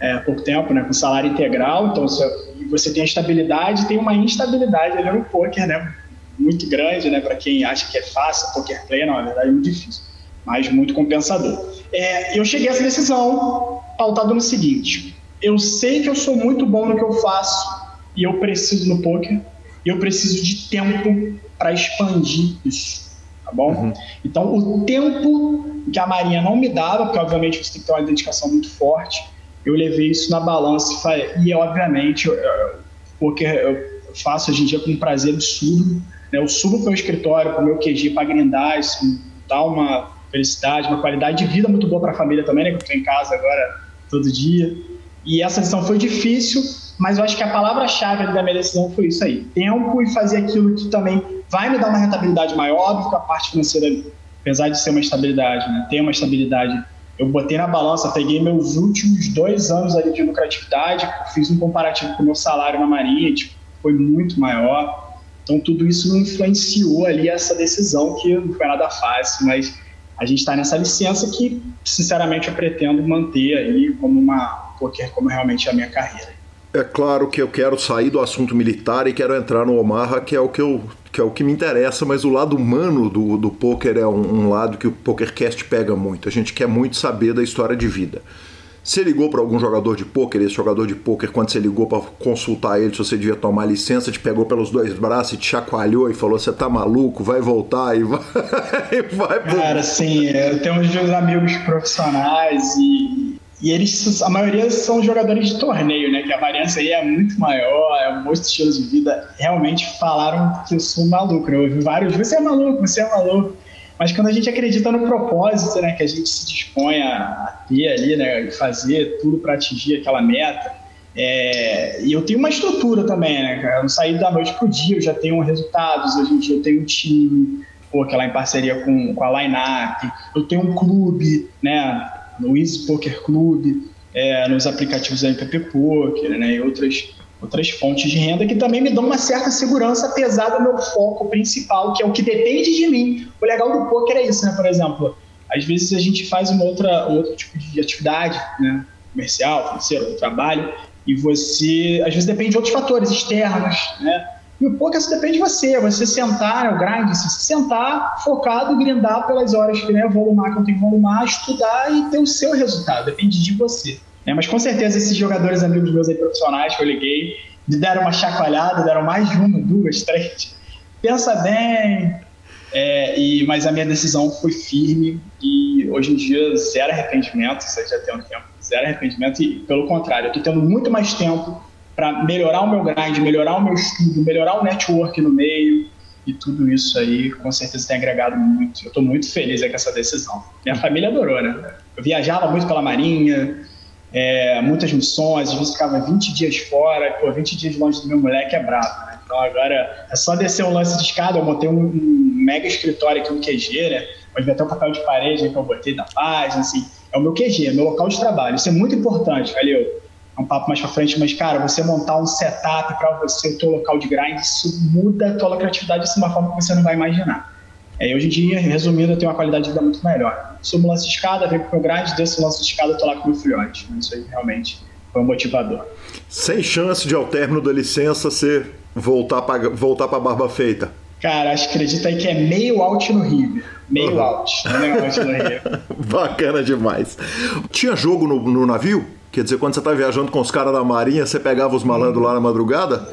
É, pouco tempo, né, com salário integral, então você, você tem a estabilidade, tem uma instabilidade ali no poker, né, muito grande, né, para quem acha que é fácil poker play, não, na verdade é muito difícil, mas muito compensador. É, eu cheguei a essa decisão pautado no seguinte: eu sei que eu sou muito bom no que eu faço e eu preciso no poker e eu preciso de tempo para expandir isso, tá bom? Uhum. Então, o tempo que a Marinha não me dava, porque obviamente você tem que ter uma dedicação muito forte, eu levei isso na balança e, falei, e obviamente, eu, eu, poker eu faço hoje em dia com um prazer absurdo né? Eu subo para o escritório, para o meu QG, para grindar, isso dá uma felicidade, uma qualidade de vida muito boa para a família também, né? Que eu estou em casa agora todo dia. E essa decisão foi difícil, mas eu acho que a palavra-chave da minha decisão foi isso aí: tempo e fazer aquilo que também vai me dar uma rentabilidade maior. Óbvio que a parte financeira, apesar de ser uma estabilidade, né? Tem uma estabilidade. Eu botei na balança, peguei meus últimos dois anos ali de lucratividade, fiz um comparativo com o meu salário na Marinha, tipo, foi muito maior. Então, tudo isso influenciou ali essa decisão, que não foi nada fácil, mas a gente está nessa licença que, sinceramente, eu pretendo manter aí como uma, porque como realmente é a minha carreira. É claro que eu quero sair do assunto militar e quero entrar no Omaha, que é o que, eu, que, é o que me interessa, mas o lado humano do, do poker é um, um lado que o PokerCast pega muito. A gente quer muito saber da história de vida. Você ligou para algum jogador de pôquer, esse jogador de pôquer, quando você ligou para consultar ele se você devia tomar licença, te pegou pelos dois braços e te chacoalhou e falou: Você tá maluco, vai voltar e vai. vai Cara, sim, eu tenho uns amigos profissionais e, e eles, a maioria são jogadores de torneio, né? Que a variância aí é muito maior, é um monte de estilos de vida. Realmente falaram que eu sou maluco. Né? Eu ouvi vários: Você é maluco, você é maluco. Mas quando a gente acredita no propósito, né, que a gente se dispõe a ter ali, né, fazer tudo para atingir aquela meta, é, e eu tenho uma estrutura também, né? Eu não saí da noite pro dia, eu já tenho resultados, hoje em dia eu tenho um time, pô, que é lá em parceria com, com a Lineup, eu tenho um clube, né, no Easy Poker Club, é, nos aplicativos da MPP Poker, né, e outras outras fontes de renda que também me dão uma certa segurança, apesar do meu foco principal, que é o que depende de mim. O legal do poker é isso, né? Por exemplo, às vezes a gente faz uma outra, um outro tipo de atividade, né? Comercial, financeiro, trabalho, e você, às vezes, depende de outros fatores externos, né? E o poker só depende de você, você sentar, né, o grind, você sentar focado grindar pelas horas que né, volumar, que eu tenho que volumar, estudar e ter o seu resultado, depende de você. É, mas com certeza esses jogadores amigos meus aí profissionais que eu liguei me deram uma chacoalhada, deram mais de uma, duas, três. Pensa bem. É, e, mas a minha decisão foi firme e hoje em dia zero arrependimento, você já tem um tempo, zero arrependimento e pelo contrário, eu estou tendo muito mais tempo para melhorar o meu grind, melhorar o meu estudo, melhorar o network no meio e tudo isso aí com certeza tem agregado muito. Eu estou muito feliz com essa decisão. Minha família adorou, né? Eu viajava muito pela Marinha, é, muitas missões, às vezes ficava 20 dias fora, pô, 20 dias longe do meu moleque é brabo, né? Então agora é só descer um lance de escada, eu montei um, um mega escritório aqui no QG, né? Pode ver até o papel de parede que eu botei da página, assim, é o meu QG, é meu local de trabalho, isso é muito importante, valeu? É um papo mais pra frente, mas cara, você montar um setup para você, o teu local de grind, isso muda a tua criatividade de uma forma que você não vai imaginar. É, hoje em dia, resumindo, eu tenho uma qualidade de vida muito melhor. Subo lance de escada, venho pro meu grade, desço o lance de escada, eu tô lá com o meu filhote. Isso aí realmente foi um motivador. Sem chance de ao término da licença você voltar para voltar para Barba Feita. Cara, acho que acredita aí que é meio out no Rio. Meio uhum. out, meio out no Rio. Bacana demais. Tinha jogo no, no navio? Quer dizer, quando você tá viajando com os caras da Marinha, você pegava os malandros lá na madrugada?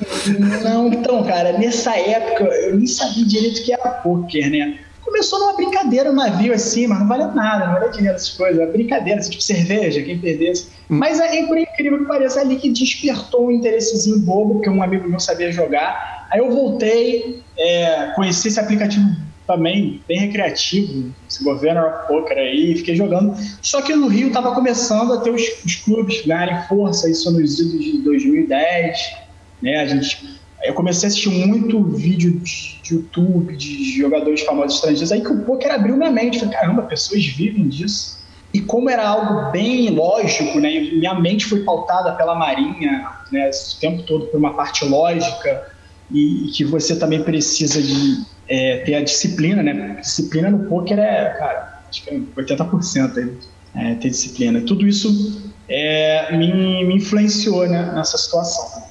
Não, então, cara, nessa época eu nem sabia direito o que era poker, né? Começou numa brincadeira no navio assim, mas não valeu nada, não valeu dinheiro essas coisas. Era brincadeira, assim, tipo cerveja, quem perdesse. Hum. Mas é, por incrível que pareça, ali que despertou um interessezinho bobo, porque um amigo meu sabia jogar. Aí eu voltei, é, conheci esse aplicativo também bem recreativo, esse governo poker aí, fiquei jogando. Só que no Rio estava começando a ter os, os, clubes ganharem força, isso nos idos de 2010, né? A gente, eu comecei a assistir muito vídeo de, YouTube de jogadores famosos estrangeiros, aí que o poker abriu minha mente, falei, caramba, pessoas vivem disso. E como era algo bem lógico, né? Minha mente foi pautada pela Marinha, né? O tempo todo por uma parte lógica e, e que você também precisa de é, ter a disciplina, né? Disciplina no poker é, cara, acho que é 80% aí, é, ter disciplina. Tudo isso é, me, me influenciou né, nessa situação,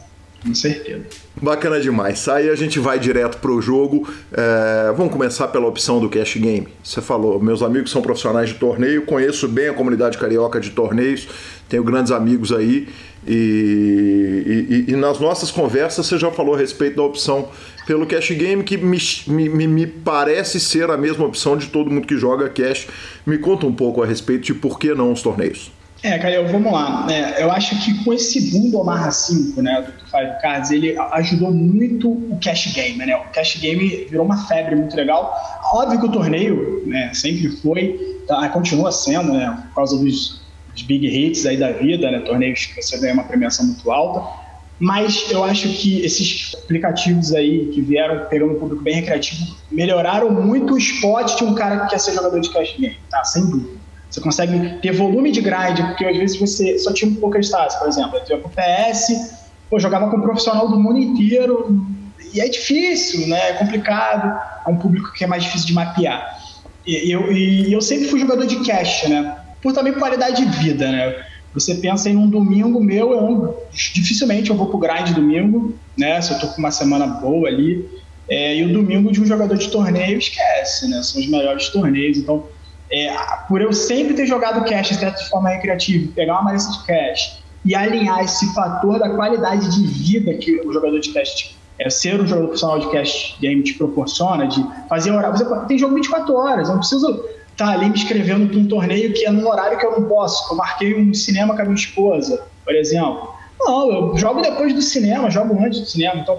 com certeza. Bacana demais. Aí a gente vai direto para o jogo. É, vamos começar pela opção do cash game. Você falou, meus amigos são profissionais de torneio, conheço bem a comunidade carioca de torneios, tenho grandes amigos aí. E, e, e nas nossas conversas você já falou a respeito da opção pelo cash game, que me, me, me, parece ser a mesma opção de todo mundo que joga cash. Me conta um pouco a respeito de por que não os torneios. É, Calil, vamos lá. É, eu acho que com esse boom do Omaha 5, né, do Five Cards, ele ajudou muito o cash game, né? O cash game virou uma febre muito legal. Óbvio que o torneio, né, sempre foi, tá, continua sendo, né, por causa dos, dos big hits aí da vida, né, torneios que você ganha uma premiação muito alta mas eu acho que esses aplicativos aí que vieram pegando um público bem recreativo melhoraram muito o spot de um cara que quer ser jogador de cash game, tá? Sem dúvida. Você consegue ter volume de grind, porque às vezes você só tinha um pouco de por exemplo. Eu tinha pro PS, pô, jogava com um profissional do mundo inteiro, e é difícil, né? É complicado, é um público que é mais difícil de mapear. E eu, e eu sempre fui jogador de cash, né? Por também qualidade de vida, né? Você pensa em um domingo meu, eu, dificilmente eu vou pro grind domingo, né? Se eu tô com uma semana boa ali. É, e o domingo de um jogador de torneio, esquece, né? São os melhores torneios. Então, é, por eu sempre ter jogado cash de forma recreativa, pegar uma malícia de cash e alinhar esse fator da qualidade de vida que o jogador de cash é, ser um jogador profissional de cash game te proporciona, de fazer horário. Você tem jogo 24 horas, não preciso tá ali me inscrevendo para um torneio que é num horário que eu não posso. Eu marquei um cinema com a minha esposa, por exemplo. Não, eu jogo depois do cinema, jogo antes do cinema. Então,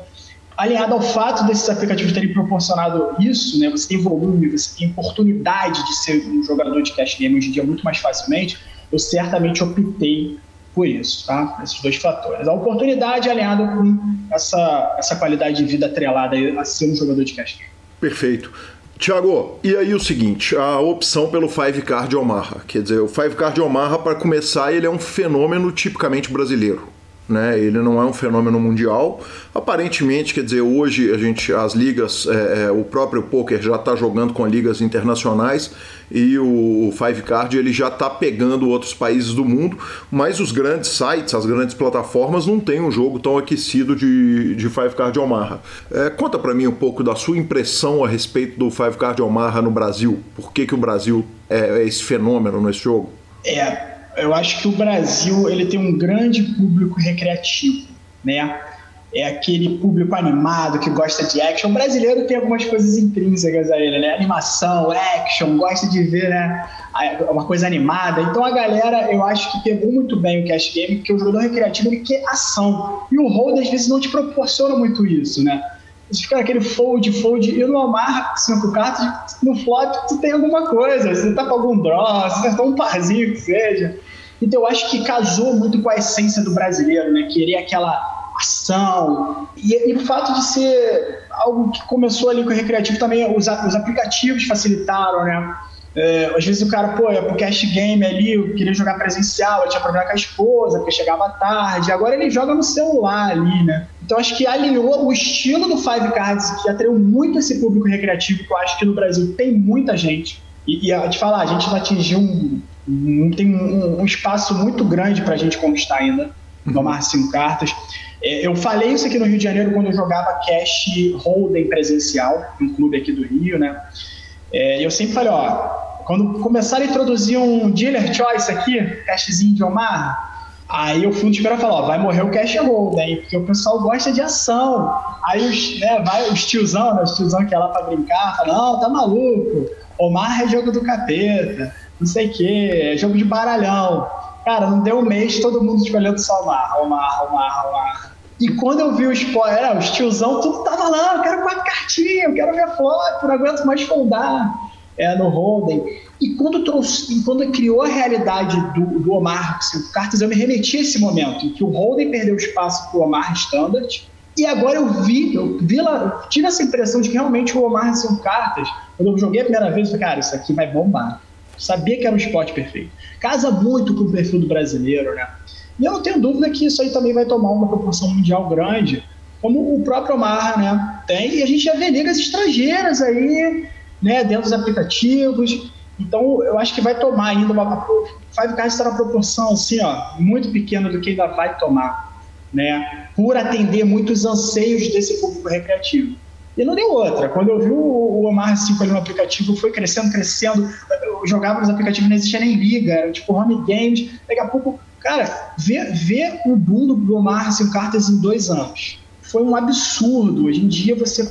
alinhado ao fato desses aplicativos terem proporcionado isso, né? Você tem volume, você tem oportunidade de ser um jogador de cash game hoje em dia muito mais facilmente. Eu certamente optei por isso, tá? Esses dois fatores. A oportunidade alinhada com essa, essa qualidade de vida atrelada a ser um jogador de cash game. Perfeito. Tiago, e aí o seguinte, a opção pelo Five Card Omaha, quer dizer, o Five Card Omaha, para começar, ele é um fenômeno tipicamente brasileiro né? Ele não é um fenômeno mundial. Aparentemente, quer dizer, hoje a gente, as ligas, é, é, o próprio poker já está jogando com ligas internacionais e o, o Five Card ele já está pegando outros países do mundo, mas os grandes sites, as grandes plataformas não têm um jogo tão aquecido de, de Five Card Omaha. É, conta para mim um pouco da sua impressão a respeito do Five Card Omaha no Brasil. Por que, que o Brasil é, é esse fenômeno nesse jogo? É, eu acho que o Brasil ele tem um grande público recreativo, né? É aquele público animado que gosta de action. O brasileiro tem algumas coisas intrínsecas a ele, né? Animação, action, gosta de ver, né? Uma coisa animada. Então a galera, eu acho que pegou muito bem o cash game, porque o jogador recreativo ele quer ação. E o hold às vezes não te proporciona muito isso, né? Você fica naquele fold, fold, e no amarra cinco cartas, no flop tu tem alguma coisa, você tá com algum draw, você tá um parzinho que seja. Então eu acho que casou muito com a essência do brasileiro, né? Querer aquela ação. E, e o fato de ser algo que começou ali com o recreativo também, os, os aplicativos facilitaram, né? É, às vezes o cara, pô, é pro cash game ali, eu queria jogar presencial, eu tinha jogar com a esposa, porque chegava tarde. Agora ele joga no celular ali, né? Então acho que alinhou o estilo do Five Cards, que atraiu muito esse público recreativo, que eu acho que no Brasil tem muita gente. E, e te falar, a gente vai atingir um, tem um, um espaço muito grande para a gente conquistar ainda. no Omar 5 cartas. É, eu falei isso aqui no Rio de Janeiro quando eu jogava cash hold'em presencial, num clube aqui do Rio, né? É, eu sempre falei, ó, quando começaram a introduzir um dealer choice aqui, cashzinho de Omar, Aí eu fui um dos caras falar, ó, vai morrer o cash né? Porque o pessoal gosta de ação. Aí os, né, vai os tiozão, né? Os tiozão que é lá pra brincar, fala, não, tá maluco. Omar é jogo do capeta, não sei o quê, é jogo de baralhão. Cara, não deu um mês, todo mundo escolhendo só Omar, Omar, Omar, Omar. E quando eu vi o spoiler, é, os tiozão, tudo tava lá, eu quero quatro cartinhas, eu quero ver flop, não aguento mais foldar é, no Holden. E quando, trouxe, quando criou a realidade do, do Omar cinco cartas, eu me remeti a esse momento em que o Holden perdeu espaço para o Omar Standard. E agora eu vi, eu vi lá, tive essa impressão de que realmente o Omar cinco cartas, quando eu joguei a primeira vez, eu falei, cara, isso aqui vai bombar. Sabia que era um esporte perfeito. Casa muito com o perfil do brasileiro, né? E eu não tenho dúvida que isso aí também vai tomar uma proporção mundial grande, como o próprio Omar, né? Tem, e a gente já vê ligas estrangeiras aí, né, dentro dos aplicativos. Então, eu acho que vai tomar ainda uma. Five Cards está na proporção assim, ó, muito pequena do que ainda vai tomar, né? Por atender muitos anseios desse público recreativo. E não deu outra. Quando eu vi o Omar 5 ali no aplicativo, foi crescendo, crescendo. Eu jogava nos aplicativos, não existia nem liga, era tipo home games. Daqui a pouco, cara, ver, ver o boom do Omar 5 cartas em dois anos foi um absurdo. Hoje em dia você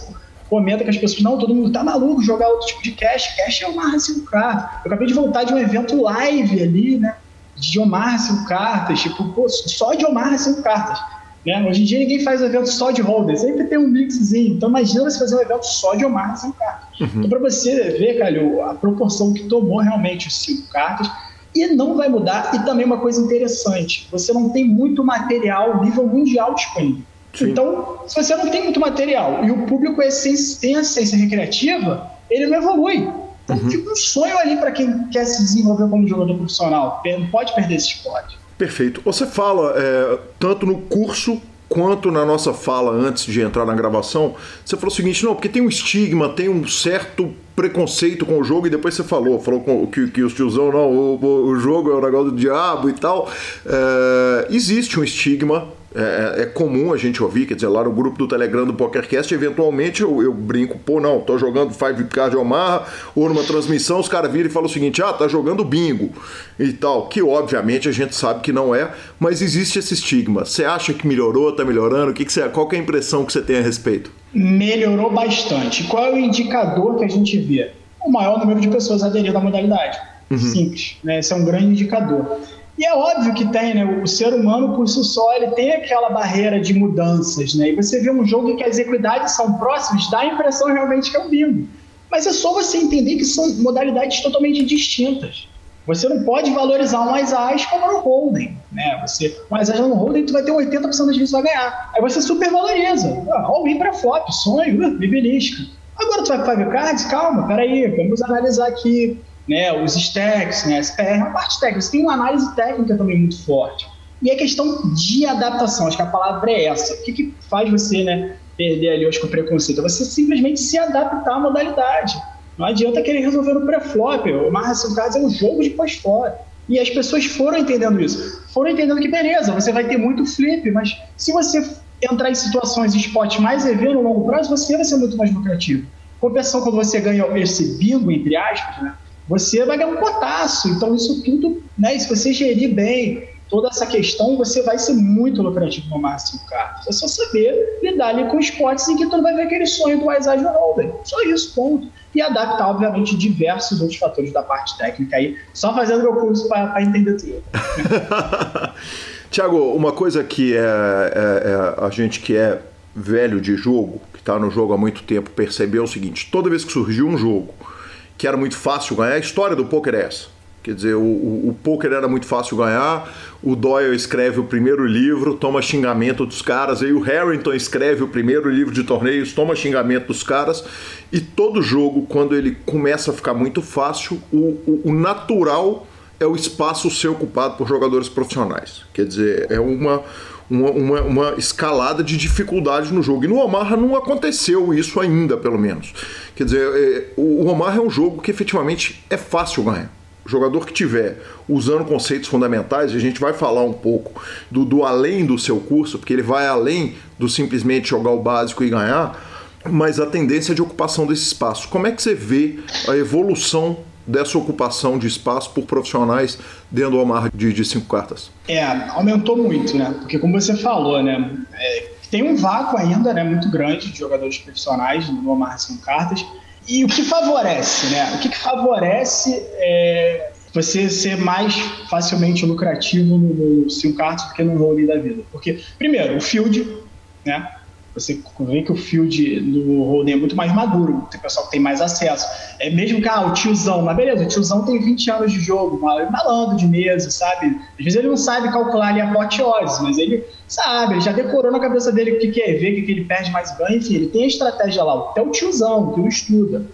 comenta que as pessoas, não, todo mundo tá maluco jogar outro tipo de cash, cash é Omar 5 cartas. Eu acabei de voltar de um evento live ali, né, de Omar 5 cartas, tipo, pô, só de Omar 5 cartas. Né? Hoje em dia ninguém faz evento só de holder, sempre tem um mixzinho. Então imagina você fazer um evento só de Omar 5 cartas. Uhum. Então para você ver, Calil, a proporção que tomou realmente os 5 cartas, e não vai mudar. E também uma coisa interessante, você não tem muito material nível mundial disponível. Sim. Então, se você não tem muito material e o público é tem a essência recreativa, ele não evolui. Então, uhum. fica um sonho ali para quem quer se desenvolver como jogador profissional. Não pode perder esse esporte. Perfeito. Você fala é, tanto no curso quanto na nossa fala antes de entrar na gravação, você falou o seguinte, não, porque tem um estigma, tem um certo preconceito com o jogo, e depois você falou, falou que, que os tiozão, não, o, o jogo é o negócio do diabo e tal. É, existe um estigma é, é, é, comum a gente ouvir, quer dizer, lá no grupo do Telegram do PokerCast, eventualmente eu, eu brinco, pô, não, tô jogando Five Card Omaha, ou numa transmissão os caras viram e falam o seguinte, ah, tá jogando bingo e tal, que obviamente a gente sabe que não é, mas existe esse estigma. Você acha que melhorou, tá melhorando? O que, que você, qual que é a impressão que você tem a respeito? Melhorou bastante. Qual é o indicador que a gente vê? O maior número de pessoas aderindo à modalidade. Uhum. Simples, né? Esse é um grande indicador. E é óbvio que tem, né? O ser humano, por si só, ele tem aquela barreira de mudanças, né? E você vê um jogo em que as equidades são próximas, dá a impressão realmente que é um bingo. Mas é só você entender que são modalidades totalmente distintas. Você não pode valorizar um as como no holding, né? Você, um as no holding, tu vai ter 80% das vezes vai ganhar. Aí você supervaloriza. Ah, all-in para flop, sonho, uh, bibelisca. Agora tu vai para five cards, calma, peraí, vamos analisar aqui né, os stacks, né, SPR, é uma parte técnica, você tem uma análise técnica também muito forte. E a questão de adaptação, acho que a palavra é essa. O que, que faz você né, perder ali, acho que o preconceito? É você simplesmente se adaptar à modalidade. Não adianta querer resolver no pré-flop. O Marra Cards é um jogo de pós-flop. E as pessoas foram entendendo isso. Foram entendendo que, beleza, você vai ter muito flip, mas se você entrar em situações de spot mais EV no longo prazo, você vai ser muito mais lucrativo. Compensação, quando você ganha esse bingo, entre aspas, né? Você vai ganhar um potaço. Então, isso tudo, né? Se você gerir bem toda essa questão, você vai ser muito lucrativo no máximo cartas. É só saber lidar ali com esportes em que tu vai ver aquele sonho do Isaac Holden. Só isso, ponto. E adaptar, obviamente, diversos outros fatores da parte técnica aí. Só fazendo meu curso para entender tudo. Tiago, uma coisa que é, é, é, a gente que é velho de jogo, que está no jogo há muito tempo, percebeu o seguinte: toda vez que surgiu um jogo que era muito fácil ganhar. A história do poker é essa. Quer dizer, o, o, o poker era muito fácil ganhar, o Doyle escreve o primeiro livro, toma xingamento dos caras, aí o Harrington escreve o primeiro livro de torneios, toma xingamento dos caras, e todo jogo, quando ele começa a ficar muito fácil, o, o, o natural é o espaço ser ocupado por jogadores profissionais. Quer dizer, é uma, uma, uma, uma, escalada de dificuldade no jogo. E no Omaha não aconteceu isso ainda, pelo menos. Quer dizer, é, o Omaha é um jogo que efetivamente é fácil ganhar. O jogador que tiver usando conceitos fundamentais, a gente vai falar um pouco do, do além do seu curso, porque ele vai além do simplesmente jogar o básico e ganhar, mas a tendência de ocupação desse espaço. Como é que você vê a evolução dessa ocupação de espaço por profissionais dentro do Omar de, de cinco cartas? É, aumentou muito, né? Porque como você falou, né? É, tem um vácuo ainda, né? Muito grande de jogadores profissionais no Omar de cinco cartas. E o que favorece, né? O que, que favorece é você ser mais facilmente lucrativo no, no cinco cartas do que no role da vida? Porque, primeiro, o field, né? Você vê que o field no Roden é muito mais maduro, tem pessoal que tem mais acesso. É mesmo que ah, o tiozão, mas beleza, o tiozão tem 20 anos de jogo, malandro de mesa, sabe? Às vezes ele não sabe calcular ali a apoteose, mas ele sabe, ele já decorou na cabeça dele o que quer ver, o que ele perde mais ganha, enfim, ele tem a estratégia lá. Até o tiozão, que não estuda.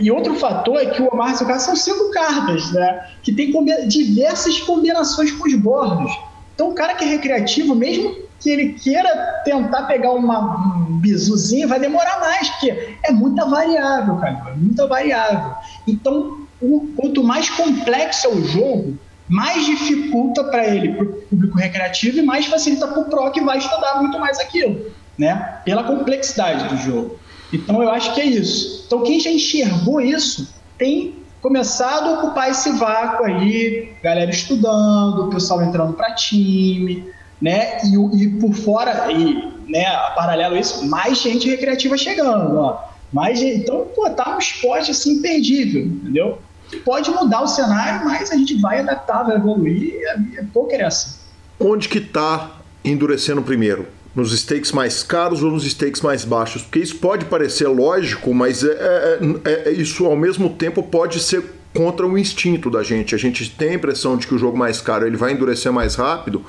E outro fator é que o Omar Sucar são cinco cartas, né? Que tem diversas combinações com os bordos. Então, o cara que é recreativo, mesmo que ele queira tentar pegar uma, um bizuzinho, vai demorar mais, porque é muita variável, cara, é muita variável. Então, o, quanto mais complexo é o jogo, mais dificulta para ele, para o público recreativo, e mais facilita para o pro que vai estudar muito mais aquilo, né? Pela complexidade do jogo. Então, eu acho que é isso. Então, quem já enxergou isso tem começado a ocupar esse vácuo aí, galera estudando, o pessoal entrando para time, né? E, e por fora, e, né, paralelo a isso, mais gente recreativa chegando, ó. Mais gente, então, pô, tá um esporte assim imperdível, entendeu? Pode mudar o cenário, mas a gente vai adaptar, vai evoluir, é, é poker é assim. Onde que tá endurecendo primeiro? Nos stakes mais caros ou nos stakes mais baixos? Porque isso pode parecer lógico, mas é, é, é, é isso ao mesmo tempo pode ser contra o instinto da gente. A gente tem a impressão de que o jogo mais caro ele vai endurecer mais rápido,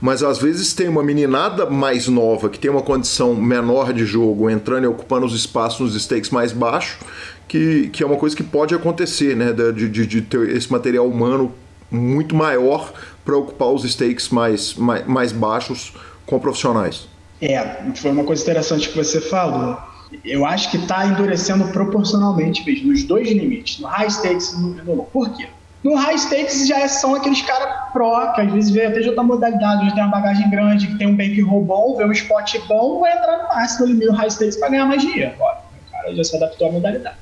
mas às vezes tem uma meninada mais nova que tem uma condição menor de jogo entrando e ocupando os espaços nos stakes mais baixos, que, que é uma coisa que pode acontecer, né? De, de, de ter esse material humano muito maior para ocupar os stakes mais, mais, mais baixos com profissionais. É, foi uma coisa interessante que você falou eu acho que está endurecendo proporcionalmente mesmo, nos dois limites, no high stakes e no, low. Por quê? No high stakes já são aqueles caras pró, que às vezes vê até de outra modalidade, já tem uma bagagem grande, que tem um bankroll bom, vê um spot bom, vai entrar no máximo no high stakes para ganhar mais dinheiro. O cara já se adaptou à modalidade.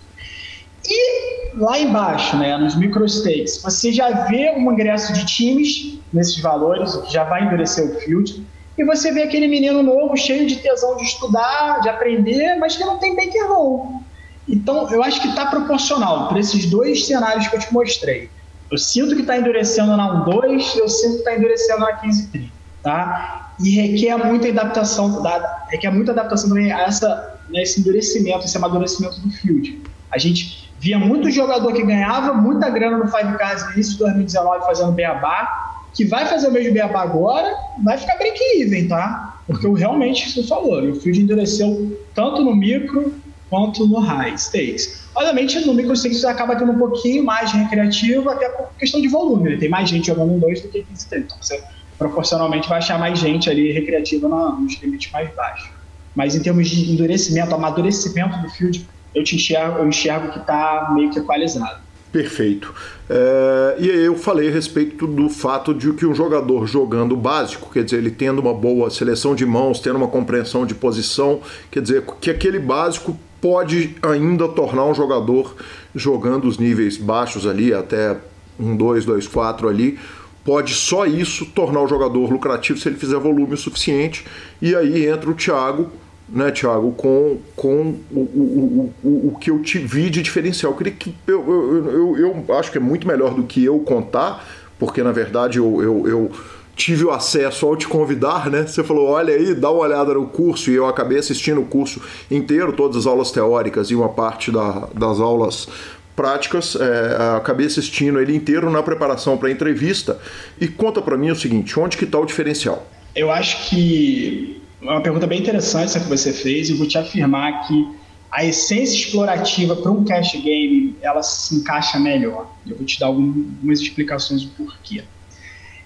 E lá embaixo, né, nos micro stakes, você já vê um ingresso de times nesses valores, que já vai endurecer o field e você vê aquele menino novo, cheio de tesão de estudar, de aprender, mas que não tem bankroll. Então, eu acho que está proporcional para esses dois cenários que eu te mostrei. Eu sinto que está endurecendo na 1.2, eu sinto que está endurecendo na 15.30, tá? E requer muita adaptação, requer muita adaptação também a essa, né, esse endurecimento, esse amadurecimento do field. A gente via muito jogador que ganhava muita grana no Five Cards no início de 2019 fazendo beabá, que vai fazer o mesmo beabá agora, vai ficar break-even, tá? Porque eu realmente, você falou, o field endureceu tanto no micro quanto no high stakes. Obviamente, no micro stakes acaba tendo um pouquinho mais de recreativo, até por questão de volume. Né? Tem mais gente jogando um 2 do que 15 Então, você proporcionalmente vai achar mais gente ali recreativa nos limites mais baixos. Mas em termos de endurecimento, amadurecimento do field, eu, te enxergo, eu enxergo que está meio que equalizado. Perfeito. É, e aí eu falei a respeito do fato de que um jogador jogando básico, quer dizer, ele tendo uma boa seleção de mãos, tendo uma compreensão de posição, quer dizer, que aquele básico pode ainda tornar um jogador jogando os níveis baixos ali, até um 2, 2, 4 ali, pode só isso tornar o jogador lucrativo se ele fizer volume suficiente. E aí entra o Thiago né, Thiago, com, com o, o, o, o que eu te vi de diferencial. Eu, queria que, eu, eu, eu, acho que é muito melhor do que eu contar, porque na verdade eu, eu, eu tive o acesso ao te convidar, né? Você falou, olha aí, dá uma olhada no curso, e eu acabei assistindo o curso inteiro, todas as aulas teóricas e uma parte da, das aulas práticas, é, acabei assistindo ele inteiro na preparação para a entrevista. E conta para mim o seguinte, onde que está o diferencial? Eu acho que uma pergunta bem interessante essa que você fez e vou te afirmar que a essência explorativa para um cash game ela se encaixa melhor. Eu vou te dar algumas explicações do porquê.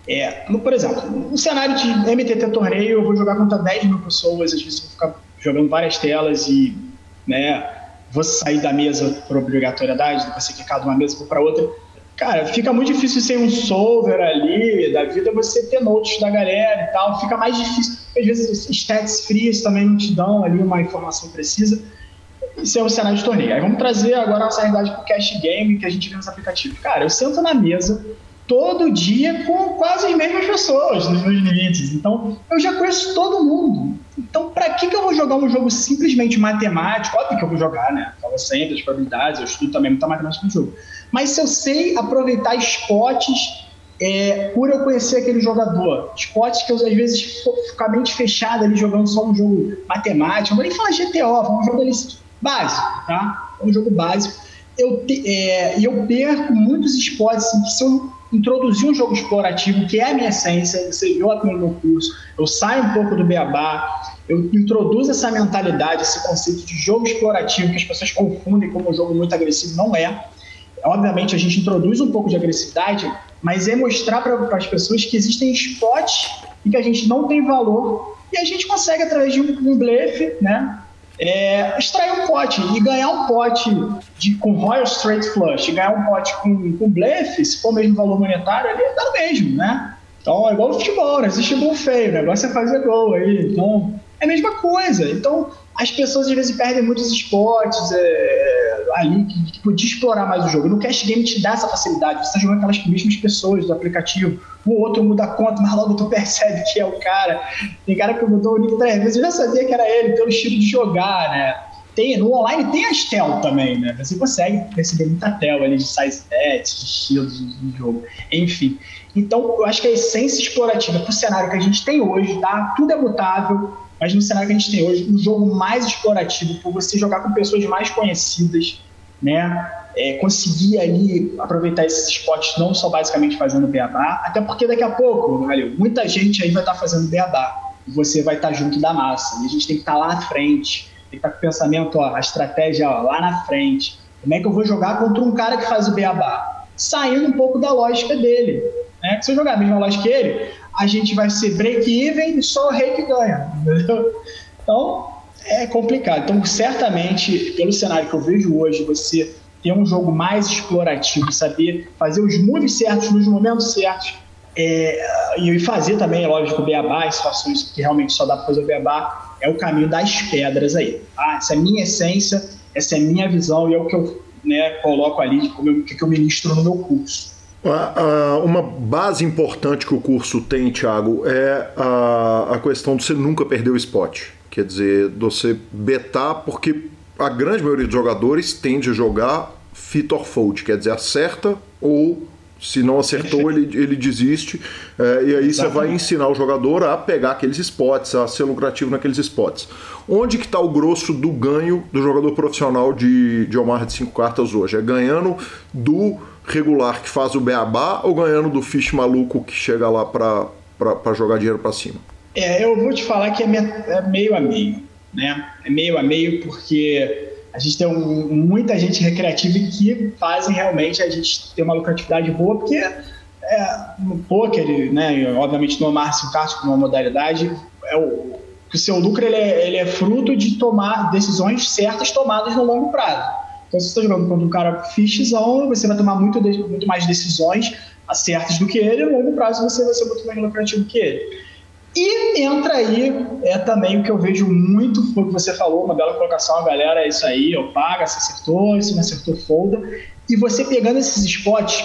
É, no, por exemplo, no cenário de MTT torneio, eu vou jogar contra 10 mil pessoas, às vezes eu vou ficar jogando várias telas e né, vou sair da mesa por obrigatoriedade, vou ser quicado de uma mesa para outra. Cara, fica muito difícil ser um solver ali da vida, você ter notes da galera e tal, fica mais difícil, às vezes stats frias também não te dão ali uma informação precisa. Isso é o cenário de torneio. Aí vamos trazer agora a nossa realidade pro cash game que a gente vê nos aplicativos. Cara, eu sento na mesa todo dia com quase as mesmas pessoas nos meus limites. Então, eu já conheço todo mundo. Então, para que, que eu vou jogar um jogo simplesmente matemático? Óbvio que eu vou jogar, né? Falo sempre as probabilidades, eu estudo também muita matemática no jogo. Mas se eu sei aproveitar spots é, por eu conhecer aquele jogador, spots que eu às vezes fico a mente fechada ali jogando só um jogo matemático, não vou nem falar GTO, um jogo ali básico, tá? É um jogo básico. Eu, é, eu perco muitos spots assim, que eu introduzir um jogo explorativo, que é a minha essência, você viu aqui no meu curso, eu saio um pouco do beabá, eu introduzo essa mentalidade, esse conceito de jogo explorativo, que as pessoas confundem como um jogo muito agressivo, não é. Obviamente, a gente introduz um pouco de agressividade, mas é mostrar para as pessoas que existem spots e que a gente não tem valor e a gente consegue, através de um, um blefe, né, é, extrair um pote e ganhar um pote de, com Royal Straight Flush ganhar um pote com, com blefe, se for o mesmo valor monetário, ali dá o mesmo, né? Então é igual o futebol, não existe gol feio, o negócio é fazer gol aí. Então é a mesma coisa. Então as pessoas às vezes perdem muitos esportes é, ali que, que podia explorar mais o jogo. No cash game te dá essa facilidade, você está jogando aquelas mesmas pessoas do aplicativo, o outro muda a conta, mas logo tu percebe que é o cara. Tem cara que mudou o nick três vezes, eu já sabia que era ele, pelo estilo de jogar, né? Tem, no online tem as tel também, né? Você consegue perceber muita tel ali de size stats, de estilos de jogo, enfim. Então, eu acho que a essência explorativa o cenário que a gente tem hoje, tá? Tudo é mutável, mas no cenário que a gente tem hoje, um jogo mais explorativo, por você jogar com pessoas mais conhecidas, né? É, conseguir ali aproveitar esses spots, não só basicamente fazendo beabá, até porque daqui a pouco, valeu, muita gente aí vai estar tá fazendo beabá, e você vai estar tá junto da massa, e a gente tem que estar tá lá na frente, tem que estar tá com o pensamento, ó, a estratégia ó, lá na frente. Como é que eu vou jogar contra um cara que faz o beabá? Saindo um pouco da lógica dele. Né? Se eu jogar a mesma lógica que ele, a gente vai ser break-even e só o rei que ganha. Entendeu? Então, é complicado. Então, certamente, pelo cenário que eu vejo hoje, você ter um jogo mais explorativo, saber fazer os moves certos nos momentos certos, é, e fazer também, é lógico, o beabá em situações que realmente só dá para fazer o beabá, é o caminho das pedras aí. Tá? Essa é a minha essência, essa é a minha visão e é o que eu né, coloco ali, eu, que eu ministro no meu curso. Uma base importante que o curso tem, Thiago, é a, questão de você nunca perder o spot. Quer dizer, você betar, porque a grande maioria dos jogadores tende a jogar fit or fold, quer dizer, acerta ou se não acertou, ele, ele desiste. É, e aí Exatamente. você vai ensinar o jogador a pegar aqueles spots, a ser lucrativo naqueles spots. Onde que está o grosso do ganho do jogador profissional de, de Omar de 5 cartas hoje? É ganhando do regular que faz o beabá ou ganhando do fish maluco que chega lá para jogar dinheiro para cima? É, eu vou te falar que é, é meio a meio, né? É meio a meio porque a gente tem um, muita gente recreativa que fazem realmente a gente ter uma lucratividade boa, porque é, no poker, né, obviamente no Omar 5 cartas como uma modalidade, é o, o seu lucro ele é, ele é fruto de tomar decisões certas tomadas no longo prazo. Então, se você está jogando contra um cara fichzão, você vai tomar muito, muito mais decisões certas do que ele, e no longo prazo você vai ser muito mais lucrativo que ele. E entra aí, é também o que eu vejo muito, foi o que você falou, uma bela colocação, a galera, é isso aí, eu paga, se acertou, se não acertou, folda. E você pegando esses spots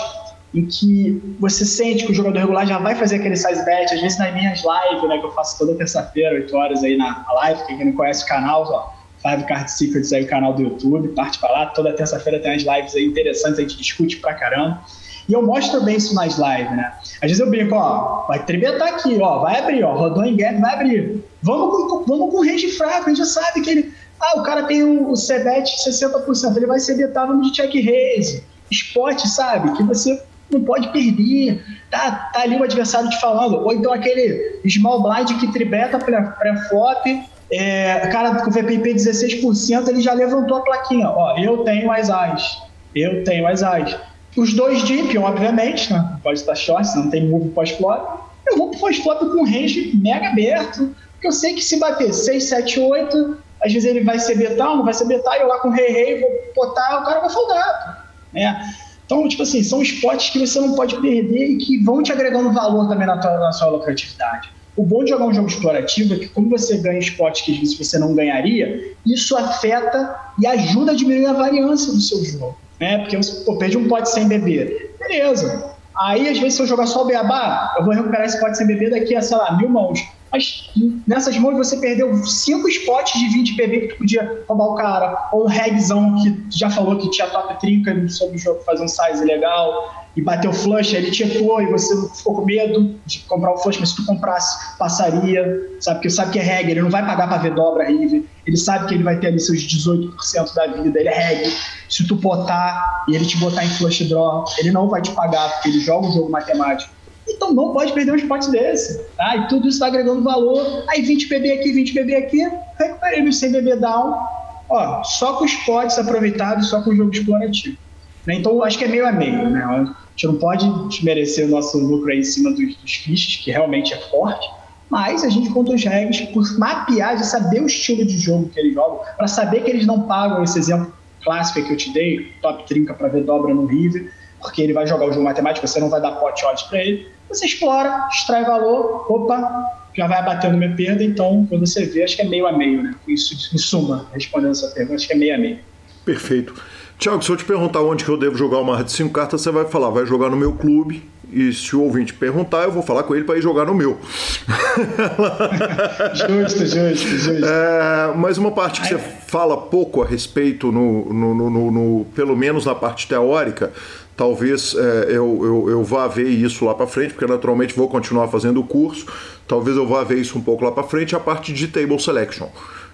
em que você sente que o jogador regular já vai fazer aquele size bet, às vezes nas minhas lives, né, que eu faço toda terça-feira, 8 horas aí na live, quem não conhece o canal, ó, Five Card Secrets aí, o canal do YouTube, parte para lá. Toda terça-feira tem umas lives aí interessantes, a gente discute pra caramba. E eu mostro bem isso nas lives, né? Às vezes eu brinco, ó, vai trebetar aqui, ó, vai abrir, ó, rodou em gap, vai abrir. Vamos com, vamos com o range fraco, a gente já sabe que ele. Ah, o cara tem o, o CBET 60%, ele vai ser betar, vamos de check raise. Esporte, sabe? Que você não pode perder. Tá, tá ali o adversário te falando. Ou então aquele small blind que tribeta pré-flop é, cara com VPP 16%, ele já levantou a plaquinha. Ó, eu tenho as AIS. Eu tenho as AIS. Os dois deep, obviamente, né? Pode estar short, não tem move pós-flop. Eu vou pro pós-flop com range mega aberto, porque eu sei que se bater 6, 7, 8, às vezes ele vai ser betal, não vai ser betal, eu lá com rei, rei, vou botar, o cara vai folgar. Né? Então, tipo assim, são esportes que você não pode perder e que vão te agregando valor também na, tua, na sua lucratividade. O bom de jogar um jogo explorativo é que, como você ganha esportes que às vezes você não ganharia, isso afeta e ajuda a diminuir a variância do seu jogo. Né? Porque você pô, perde um pote sem beber. Beleza. Aí, às vezes, se eu jogar só o beabá, eu vou recuperar esse pote sem beber daqui a, sei lá, mil mãos. Mas nessas mãos você perdeu cinco spots de 20 PB que tu podia roubar o cara. Ou um regzão que já falou que tinha top trinca sobre o jogo fazer um size legal e bateu flush, ele checou e você ficou com medo de comprar o flush, mas se tu comprasse, passaria, sabe? Porque sabe que é reggae, ele não vai pagar para ver dobra river, ele sabe que ele vai ter ali seus 18% da vida, ele é reggae. Se tu botar e ele te botar em flush draw, ele não vai te pagar, porque ele joga um jogo matemático. Então não pode perder um spot desse, tá? E tudo isso está agregando valor. Aí 20 PB aqui, 20 PB aqui, recuperei meu 100 PB down, ó, só com os potes aproveitados, só com o jogo explorativo. Né? Então acho que é meio a meio, né? gente não pode desmerecer o nosso lucro aí em cima dos, dos fiches, que realmente é forte, mas a gente conta os regras por mapear, de saber o estilo de jogo que eles jogam, para saber que eles não pagam esse exemplo clássico que eu te dei, top trinca para ver dobra no River, porque ele vai jogar o jogo matemático, você não vai dar pot odds para ele. Você explora, extrai valor, opa, já vai batendo minha perda, então quando você vê, acho que é meio a meio, né? Isso, em suma, respondendo essa pergunta, acho que é meio a meio. Perfeito. Tiago, se eu te perguntar onde que eu devo jogar uma de 5 cartas, você vai falar, vai jogar no meu clube. E se o ouvinte perguntar, eu vou falar com ele para ir jogar no meu. justo, justo, justo. É, mas uma parte que você fala pouco a respeito, no, no, no, no pelo menos na parte teórica, talvez é, eu, eu, eu, vá ver isso lá para frente, porque naturalmente vou continuar fazendo o curso. Talvez eu vá ver isso um pouco lá para frente, a parte de table selection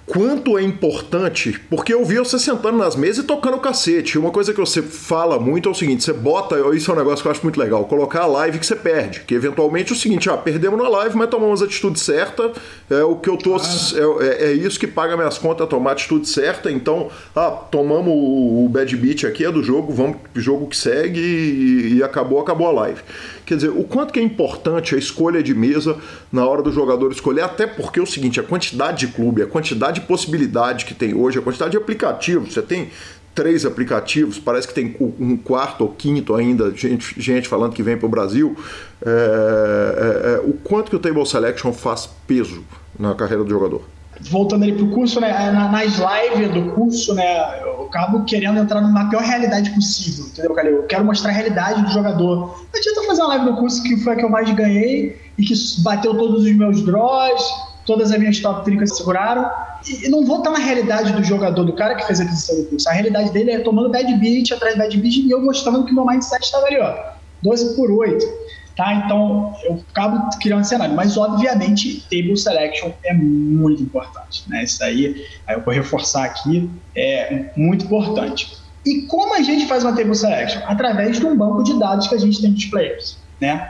quanto é importante, porque eu vi você sentando nas mesas e tocando cacete. Uma coisa que você fala muito é o seguinte: você bota, isso é um negócio que eu acho muito legal, colocar a live que você perde. Que eventualmente é o seguinte, ah, perdemos na live, mas tomamos a atitude certa. É o que eu tô. Claro. É, é, é, isso que paga minhas contas, tomar a atitude certa. Então, ah, tomamos o, o bad beat aqui, é do jogo, vamos jogo que segue e, e acabou, acabou a live. Quer dizer, o quanto que é importante a escolha de mesa na hora do jogador escolher, até porque é o seguinte, a quantidade de clube, a quantidade de possibilidade que tem hoje, a quantidade de aplicativos, você tem três aplicativos, parece que tem um quarto ou quinto ainda, gente, gente falando que vem para o Brasil, é, é, é, o quanto que o Table Selection faz peso na carreira do jogador? Voltando ali pro curso, né, nas lives do curso, né, eu acabo querendo entrar na pior realidade possível, entendeu, Calil? Eu quero mostrar a realidade do jogador. Não adianta fazer uma live no curso que foi a que eu mais ganhei e que bateu todos os meus draws, todas as minhas top 30 seguraram, e não vou estar na realidade do jogador, do cara que fez a aquisição do curso. A realidade dele é tomando bad beat atrás de bad beat e eu mostrando que o meu mindset estava ali, ó, 12 por 8. Tá? Então, eu acabo criando um cenário. Mas, obviamente, table selection é muito importante. Né? Isso aí, aí eu vou reforçar aqui, é muito importante. E como a gente faz uma table selection? Através de um banco de dados que a gente tem dos players. Né?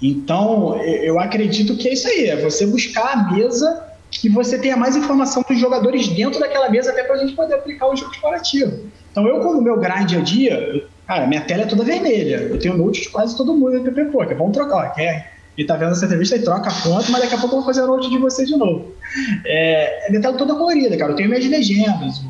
Então, eu acredito que é isso aí, é você buscar a mesa que você tenha mais informação dos jogadores dentro daquela mesa, até para a gente poder aplicar o jogo explorativo. Então, eu, como meu grind a dia, Cara, minha tela é toda vermelha. Eu tenho note de quase todo mundo no PP Poker. Vamos trocar. Ó, quer, ele tá vendo essa entrevista e troca a conta, mas daqui a pouco eu vou fazer a note de você de novo. É, minha tela toda colorida, cara. Eu tenho minhas legendas.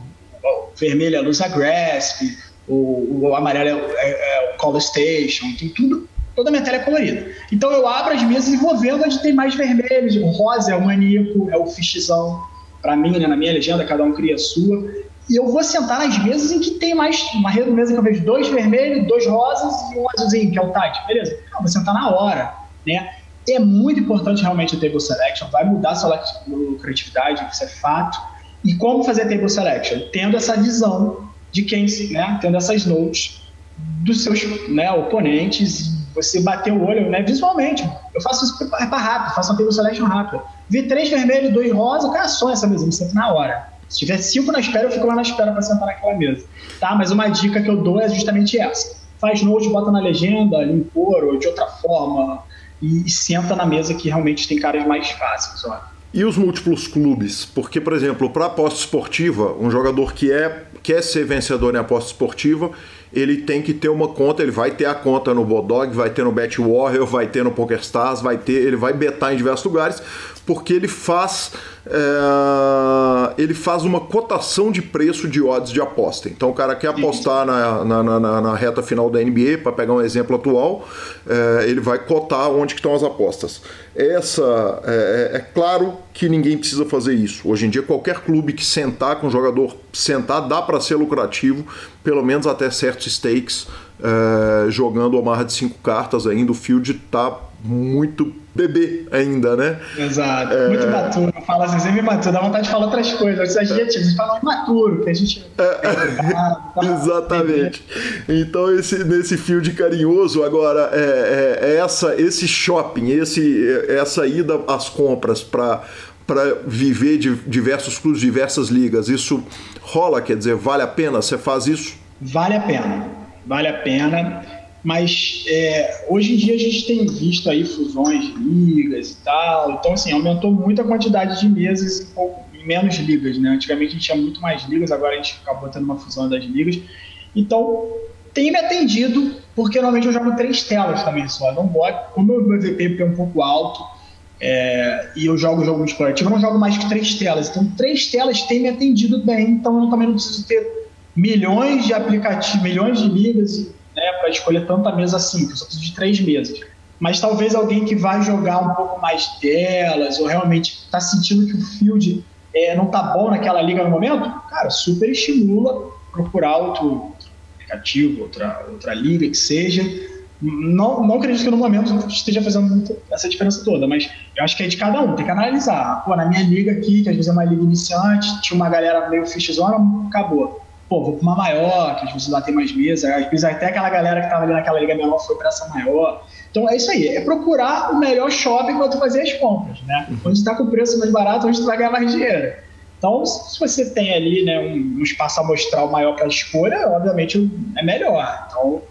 O, vermelho é luz a grasp, o, o amarelo é, é, é, o call station, tem tudo. Toda a minha tela é colorida. Então eu abro as mesas e vou vendo onde tem mais vermelhos. O rosa é o maníaco, é o fichzão. Para mim, né, na minha legenda, cada um cria a sua e eu vou sentar nas mesas em que tem mais uma mesa que eu vejo dois vermelhos, dois rosas e um azulzinho, que é o tight, beleza? Não, vou sentar na hora, né? É muito importante realmente o table selection, vai mudar a sua lucratividade, isso é fato. E como fazer table selection? Tendo essa visão de quem, né? Tendo essas notes dos seus né, oponentes, você bater o olho né, visualmente. Eu faço isso para rápido, faço uma table selection rápida. Vi três vermelhos, dois rosas, cara, só essa mesa, me sento na hora. Se tiver cinco na espera, eu fico lá na espera para sentar naquela mesa. Tá? Mas uma dica que eu dou é justamente essa. Faz note, bota na legenda, limpor ou de outra forma e, e senta na mesa que realmente tem caras mais fáceis. Ó. E os múltiplos clubes? Porque, por exemplo, para aposta esportiva, um jogador que é, quer ser vencedor em aposta esportiva, ele tem que ter uma conta, ele vai ter a conta no Bodog, vai ter no Bet Warrior, vai ter no PokerStars, vai ter, ele vai betar em diversos lugares, porque ele faz é, ele faz uma cotação de preço de odds de aposta. Então o cara quer apostar na, na, na, na reta final da NBA, para pegar um exemplo atual, é, ele vai cotar onde que estão as apostas. Essa é, é, é, claro que ninguém precisa fazer isso. Hoje em dia, qualquer clube que sentar com o jogador sentar dá para ser lucrativo, pelo menos até certos stakes, é, jogando uma marra de cinco cartas ainda. O field está muito bebê ainda, né? Exato. É... Muito imaturo. Fala assim, sempre imaturo. Dá vontade de falar outras coisas. Os adjetivos. Eles falam imaturo, que a gente... É... Exatamente. Então, esse, nesse field carinhoso, agora, é, é, é, essa, esse shopping, esse, essa ida às compras para para viver de diversos clubes, diversas ligas, isso rola? Quer dizer, vale a pena? Você faz isso? Vale a pena. Vale a pena mas é, hoje em dia a gente tem visto aí fusões de ligas e tal, então assim, aumentou muito a quantidade de mesas em, pouco, menos ligas, né? Antigamente a gente tinha muito mais ligas, agora a gente acabou tendo uma fusão das ligas. Então, tem me atendido, porque normalmente eu jogo três telas também só, não boto, como o meu VP é um pouco alto, é, e eu jogo jogo explorativo, eu não jogo mais que três telas. Então, três telas tem me atendido bem, então eu também não preciso ter milhões de aplicativos, milhões de ligas né, para escolher tanta mesa assim, eu só preciso de três mesas. Mas talvez alguém que vai jogar um pouco mais delas, ou realmente está sentindo que o field é, não está bom naquela liga no momento, cara, super estimula procurar outro aplicativo, outra, outra liga que seja. Não, não acredito que no momento esteja fazendo essa diferença toda, mas eu acho que é de cada um, tem que analisar. Pô, na minha liga aqui, que às vezes é uma liga iniciante, tinha uma galera meio fichzona, acabou pô, vou para uma maior, que às vezes lá tem mais mesa, às vezes até aquela galera que estava ali naquela liga menor foi para essa maior. Então é isso aí, é procurar o melhor shopping quando fazer as compras, né? Uhum. Onde está com o preço mais barato, onde tu vai ganhar mais dinheiro. Então, se você tem ali né, um, um espaço amostral maior para escolha, obviamente é melhor. Então,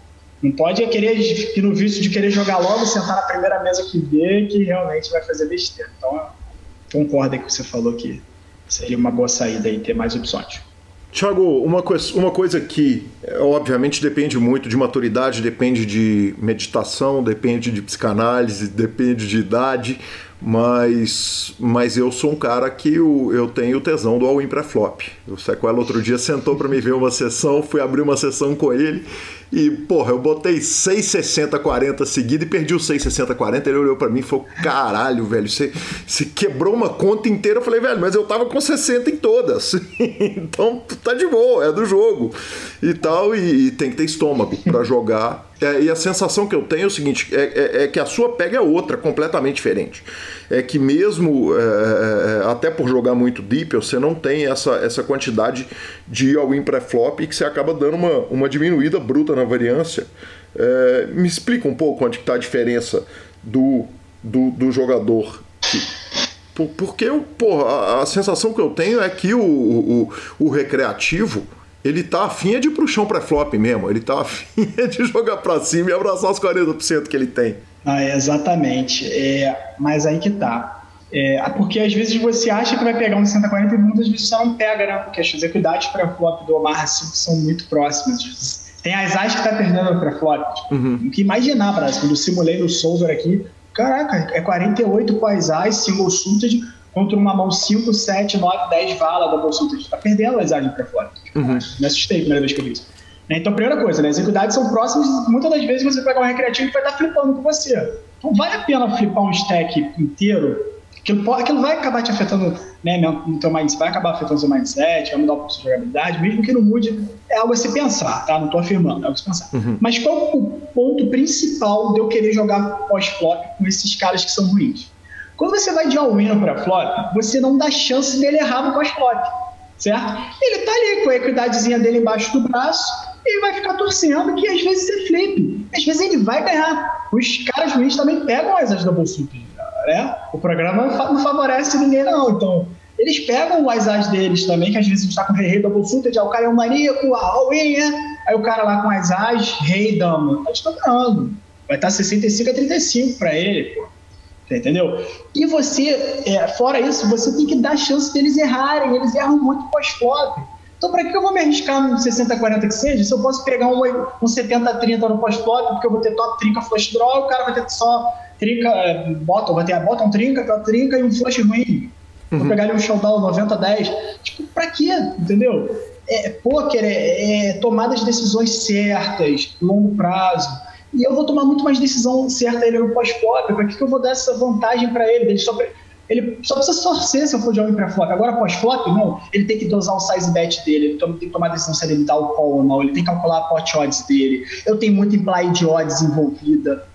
não pode querer ir no vício de querer jogar logo, sentar na primeira mesa que vê, que realmente vai fazer besteira. Então, concordo com que você falou que seria uma boa saída aí ter mais opções. Tiago, uma, coisa, uma coisa que obviamente depende muito de maturidade, depende de meditação, depende de psicanálise, depende de idade, mas, mas eu sou um cara que eu, eu tenho tesão do all-in pré-flop. O Sequela outro dia sentou para me ver uma sessão, fui abrir uma sessão com ele e, porra, eu botei 6,60-40 seguido e perdi o 6,60-40. Ele olhou para mim e falou: caralho, velho, você, você quebrou uma conta inteira. Eu falei, velho, mas eu tava com 60 em todas. então tá de boa, é do jogo e tal. E, e tem que ter estômago para jogar é, e a sensação que eu tenho é o seguinte: é, é, é, que a sua pega é outra, completamente diferente. É que mesmo, é, é, é até por jogar muito deep, você não tem essa, essa quantidade de all-in pré-flop e que você acaba dando uma, uma diminuída bruta na variância. me explica um pouco onde está a diferença do, do, do jogador. porque eu, porra, a, a, sensação que eu tenho é que o, o, o recreativo ele tá afim de ir pro chão pré-flop mesmo. Ele tá afim de jogar para cima e abraçar os 40% que ele tem. Ah, exatamente. É, mas aí que tá. É, porque às vezes você acha que vai pegar um 140 e muitas vezes você não pega, né? Porque as equidades pré-flop do Omar são muito próximas. Tem as as que tá perdendo pré-flop. Tipo, uhum. que imaginar, Brasil. Quando eu simulei no Solver aqui, caraca, é 48 com as as, single suited contra uma mão 5, 7, 9, 10 vala da bolsuta. A gente tá perdendo as para fora. Uhum. Me assustei a primeira vez que eu vi isso. Né, então, primeira coisa, né, as equidades são próximas e muitas das vezes você pega um recreativo que vai estar flipando com você. Então, vale a pena flipar um stack inteiro, aquilo, aquilo vai acabar te afetando né, no teu mindset, vai acabar afetando o seu mindset, vai mudar a sua jogabilidade, mesmo que não mude, é algo a se pensar, tá? Não estou afirmando, é algo a se pensar. Uhum. Mas qual o ponto principal de eu querer jogar pós-flop com esses caras que são ruins? Quando você vai de all-in para flop, você não dá chance dele errar no pós-flop, certo? Ele tá ali com a equidadezinha dele embaixo do braço e vai ficar torcendo que às vezes é flip. Às vezes ele vai ganhar. Os caras ruins também pegam as as double suit, né? O programa não favorece ninguém não, então... Eles pegam as as deles também, que às vezes a gente tá com rei, rei, double suited, aí o cara é um maníaco, all-in, né? Aí o cara lá com as as, rei, dama, tá estourando. Vai estar tá 65 a 35 para ele, pô entendeu? E você, é, fora isso, você tem que dar chance deles errarem. Eles erram muito pós-flop. Então, para que eu vou me arriscar no 60-40 que seja, se eu posso pegar um, um 70-30 no pós-flop, porque eu vou ter top trinca flush draw, o cara vai ter só trinca, é, bottom, vai ter bottom trinca, top trinca e um flush ruim. vou pegar ali um showdown 90-10. Tipo, pra quê? Entendeu? É, poker é, é tomar as decisões certas, longo prazo. E eu vou tomar muito mais decisão certa ele no pós-flop. Para que, que eu vou dar essa vantagem para ele? Ele só, ele só precisa torcer se eu for de homem para flop. Agora, pós-flop, não. Ele tem que dosar o size bet dele. Ele tem que tomar a decisão se ele dá o call ou não. Ele tem que calcular a pot odds dele. Eu tenho muito implied odds envolvida.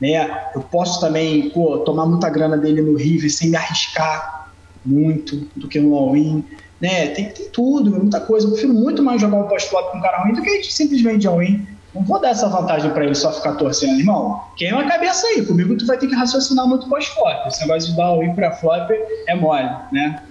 Né? Eu posso também pô, tomar muita grana dele no River sem me arriscar muito do que no all-in. Né? Tem, tem tudo, muita coisa. Eu prefiro muito mais jogar um pós-flop com um cara ruim do que simplesmente all-in. Não vou dar essa vantagem para ele só ficar torcendo, irmão. Queima a cabeça aí. Comigo tu vai ter que raciocinar muito pós-flop. Esse negócio de dar o in para flop é mole, né?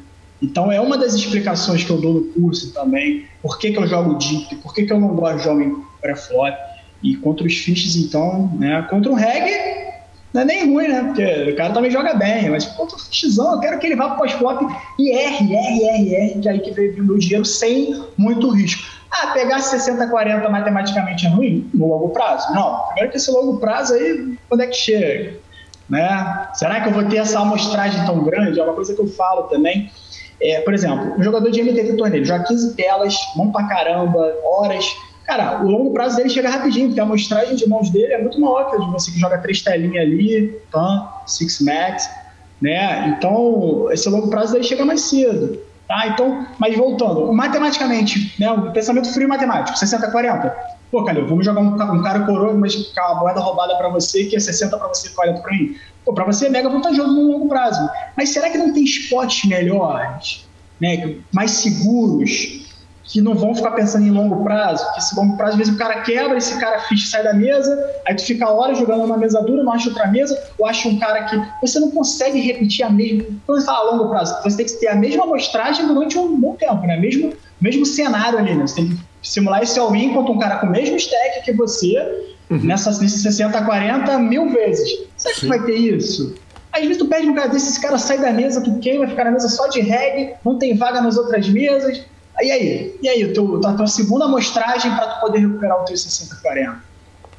Então é uma das explicações que eu dou no curso também. Por que, que eu jogo deep? Por que, que eu não gosto de jogo pré-flop? E contra os fiches, então, né? Contra o reggae, não é nem ruim, né? Porque o cara também joga bem, mas contra o fichezão, eu quero que ele vá para pós-flop e R, R, R, R, que é aí que veio o meu dinheiro sem muito risco. Ah, pegar 60, 40 matematicamente é ruim no longo prazo? Não. Primeiro que esse longo prazo aí, quando é que chega? Né? Será que eu vou ter essa amostragem tão grande? É uma coisa que eu falo também. É, por exemplo, um jogador de MTV torneio joga 15 telas, mão pra caramba, horas. Cara, o longo prazo dele chega rapidinho, porque a amostragem de mãos dele é muito maior que de você que joga três telinhas ali, pan, six max, né? Então, esse longo prazo dele chega mais cedo. Tá? Então, mas voltando, matematicamente, né, o pensamento frio matemático, 60-40. Pô, Calil, vamos jogar um, um cara coroa, mas com a moeda roubada para você, que é 60 para você e 40 para mim. Pô, para você é mega vantajoso no longo prazo. Mas será que não tem spots melhores, né, mais seguros, que não vão ficar pensando em longo prazo, que esse longo prazo, às vezes o cara quebra, esse cara ficha sai da mesa, aí tu fica horas jogando uma mesa dura, não acha outra mesa, ou acha um cara que você não consegue repetir a mesma. Quando você fala longo prazo, você tem que ter a mesma amostragem durante um bom tempo, né? Mesmo, mesmo cenário ali, né? Você tem que simular esse all-in contra um cara com o mesmo stack que você, uhum. nessa, nesse 60 40 mil vezes. Será que vai ter isso? Às vezes tu pede um cara desse, esse cara sai da mesa, tu queima, fica na mesa só de reggae, não tem vaga nas outras mesas e aí? E aí, teu, a tua segunda amostragem para tu poder recuperar o teu 60-40,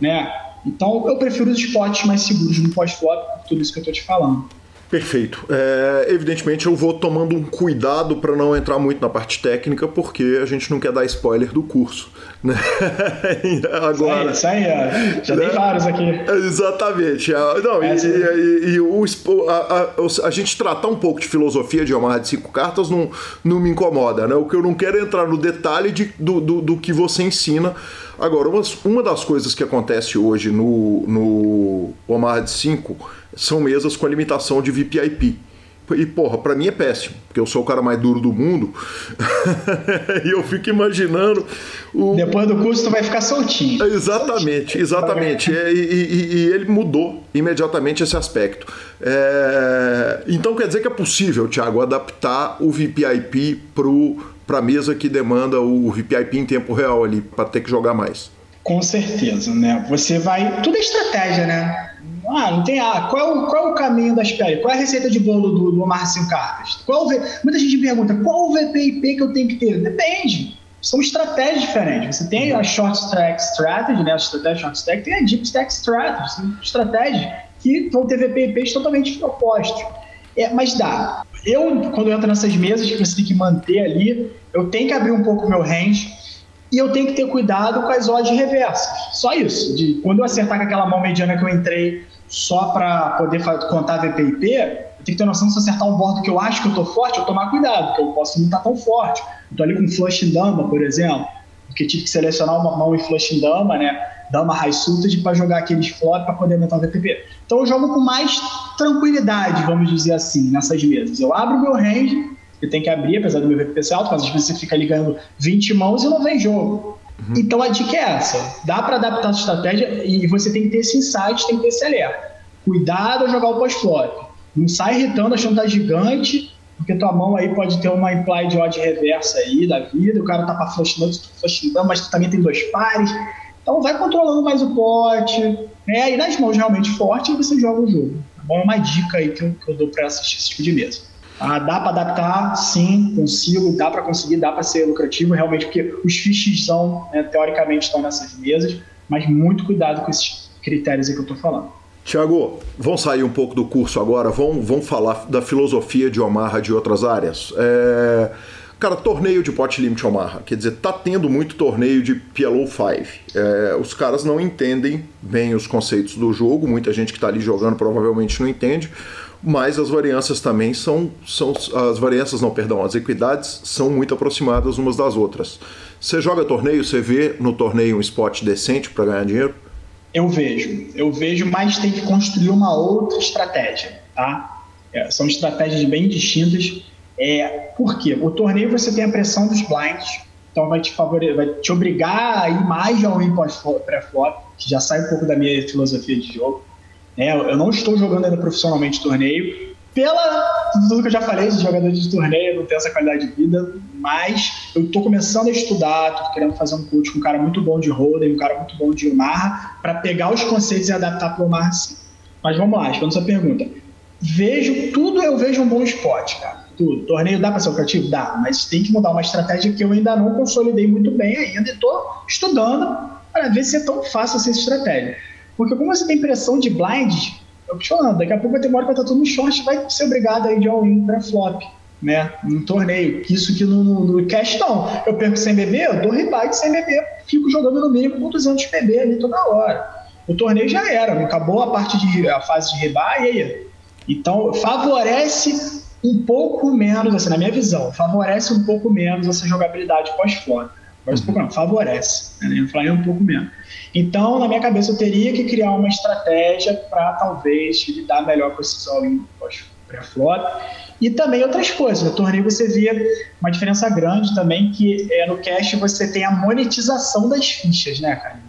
né? Então, eu prefiro os spots mais seguros no pós-flop, tudo isso que eu tô te falando. Perfeito. É, evidentemente eu vou tomando um cuidado para não entrar muito na parte técnica, porque a gente não quer dar spoiler do curso. Né? Agora, isso aí, isso aí já né? tem vários aqui. Exatamente. Não, e, e, e, o, a, a, a, gente tratar um pouco de filosofia de amarra de cinco cartas não, não me incomoda. Né? O que eu não quero é entrar no detalhe de, do, do, do que você ensina. Agora, uma, uma das coisas que acontece hoje no, no Omar de 5 são mesas com a limitação de VPIP. E, porra, pra mim é péssimo, porque eu sou o cara mais duro do mundo. e eu fico imaginando. O... Depois do curso, tu vai ficar soltinho. Exatamente, exatamente. É, e, e, e, ele mudou imediatamente esse aspecto. É... Então quer dizer que é possível, Thiago, adaptar o VPIP para a mesa que demanda o VPIP em tempo real ali, para ter que jogar mais. Com certeza, né? Você vai. Tudo é estratégia, né? Ah, não tem. Ah, qual é o, qual é o caminho das pedras? Qual é a receita de bolo do, do Omar Cinco Cartas? Qual o, muita gente pergunta qual o VPIP que eu tenho que ter? Depende. São estratégias diferentes. Você tem a short stack strategy, né? A estratégia short stack, tem a deep stack strategy. São estratégias que vão ter VPIPs totalmente opostos. É, mas dá. Eu, quando eu entro nessas mesas que você tem que manter ali, eu tenho que abrir um pouco o meu range e eu tenho que ter cuidado com as odds reversas. Só isso. De quando eu acertar com aquela mão mediana que eu entrei só para poder contar VPIP, eu tenho que ter noção se acertar um bordo que eu acho que eu tô forte, eu tomar cuidado, porque eu posso não estar tá tão forte. Eu tô ali com flush em dama, por exemplo, porque tive que selecionar uma mão em flush em dama, né? Dama high suited para jogar aqueles flop para poder aumentar o VPP. Então eu jogo com mais tranquilidade, vamos dizer assim, nessas mesas. Eu abro meu range, eu tenho que abrir, apesar do meu VPP ser alto, mas às vezes você fica ligando 20 mãos e não vem jogo. Uhum. Então a dica é essa: dá para adaptar a sua estratégia e você tem que ter esse insight, tem que ter esse alerta. Cuidado ao jogar o pós-flop. Não sai irritando achando que tá gigante, porque tua mão aí pode ter uma implied odd reversa aí da vida, o cara tá para flush não, tu flush não, mas tu também tem dois pares. Então vai controlando mais o pote, né? E nas mãos realmente fortes você joga o jogo. Tá bom? É uma dica aí que eu, que eu dou para assistir esse tipo de mesa. Ah, dá para adaptar? Sim, consigo. Dá para conseguir, dá para ser lucrativo, realmente, porque os fiches são, né, teoricamente, estão nessas mesas, mas muito cuidado com esses critérios aí que eu estou falando. Tiago, vamos sair um pouco do curso agora, vamos, vamos falar da filosofia de Omaha de outras áreas. É... Cara, torneio de pot limit Omaha, quer dizer, tá tendo muito torneio de PLO 5. É, os caras não entendem bem os conceitos do jogo, muita gente que está ali jogando provavelmente não entende, mas as variâncias também são, são as variâncias não, perdão, as equidades são muito aproximadas umas das outras. Você joga torneio, você vê no torneio um spot decente para ganhar dinheiro? Eu vejo, eu vejo, mas tem que construir uma outra estratégia, tá? É, são estratégias bem distintas. É, por quê? O torneio você tem a pressão dos blinds, então vai te favorecer, vai te obrigar a ir mais ao win pré-flop, que já sai um pouco da minha filosofia de jogo. É, eu não estou jogando ainda profissionalmente torneio, pela tudo que eu já falei de jogador de torneio, não tenho essa qualidade de vida, mas eu estou começando a estudar, estou querendo fazer um coach com um cara muito bom de Holden, um cara muito bom de Omaha, para pegar os conceitos e adaptar para o Omaha sim. Mas vamos lá, respondendo sua pergunta. Vejo, tudo eu vejo um bom esporte, cara. Tudo. Torneio dá para ser lucrativo? Dá, mas tem que mudar uma estratégia que eu ainda não consolidei muito bem ainda e estou estudando para ver se é tão fácil essa estratégia. Porque como você tem pressão de blind, eu te falando, daqui a pouco vai ter uma hora que vai estar tudo no short vai ser obrigado aí de all-in para flop, né? Num torneio. Isso que no, no, cash não. Eu perco sem beber, eu dou rebate sem beber, fico jogando no mínimo com 200 PB ali toda hora. O torneio já era, acabou a parte de a fase de rebar e aí. Então, favorece um pouco menos, assim, na minha visão, favorece um pouco menos essa jogabilidade pós-flop. Um pouco não, favorece, né? Eu falei um pouco menos. Então, na minha cabeça, eu teria que criar uma estratégia para talvez lidar melhor com esses all-in pré-flop. E também outras coisas. No torneio você via uma diferença grande também, que é, no cash você tem a monetização das fichas, né, cara?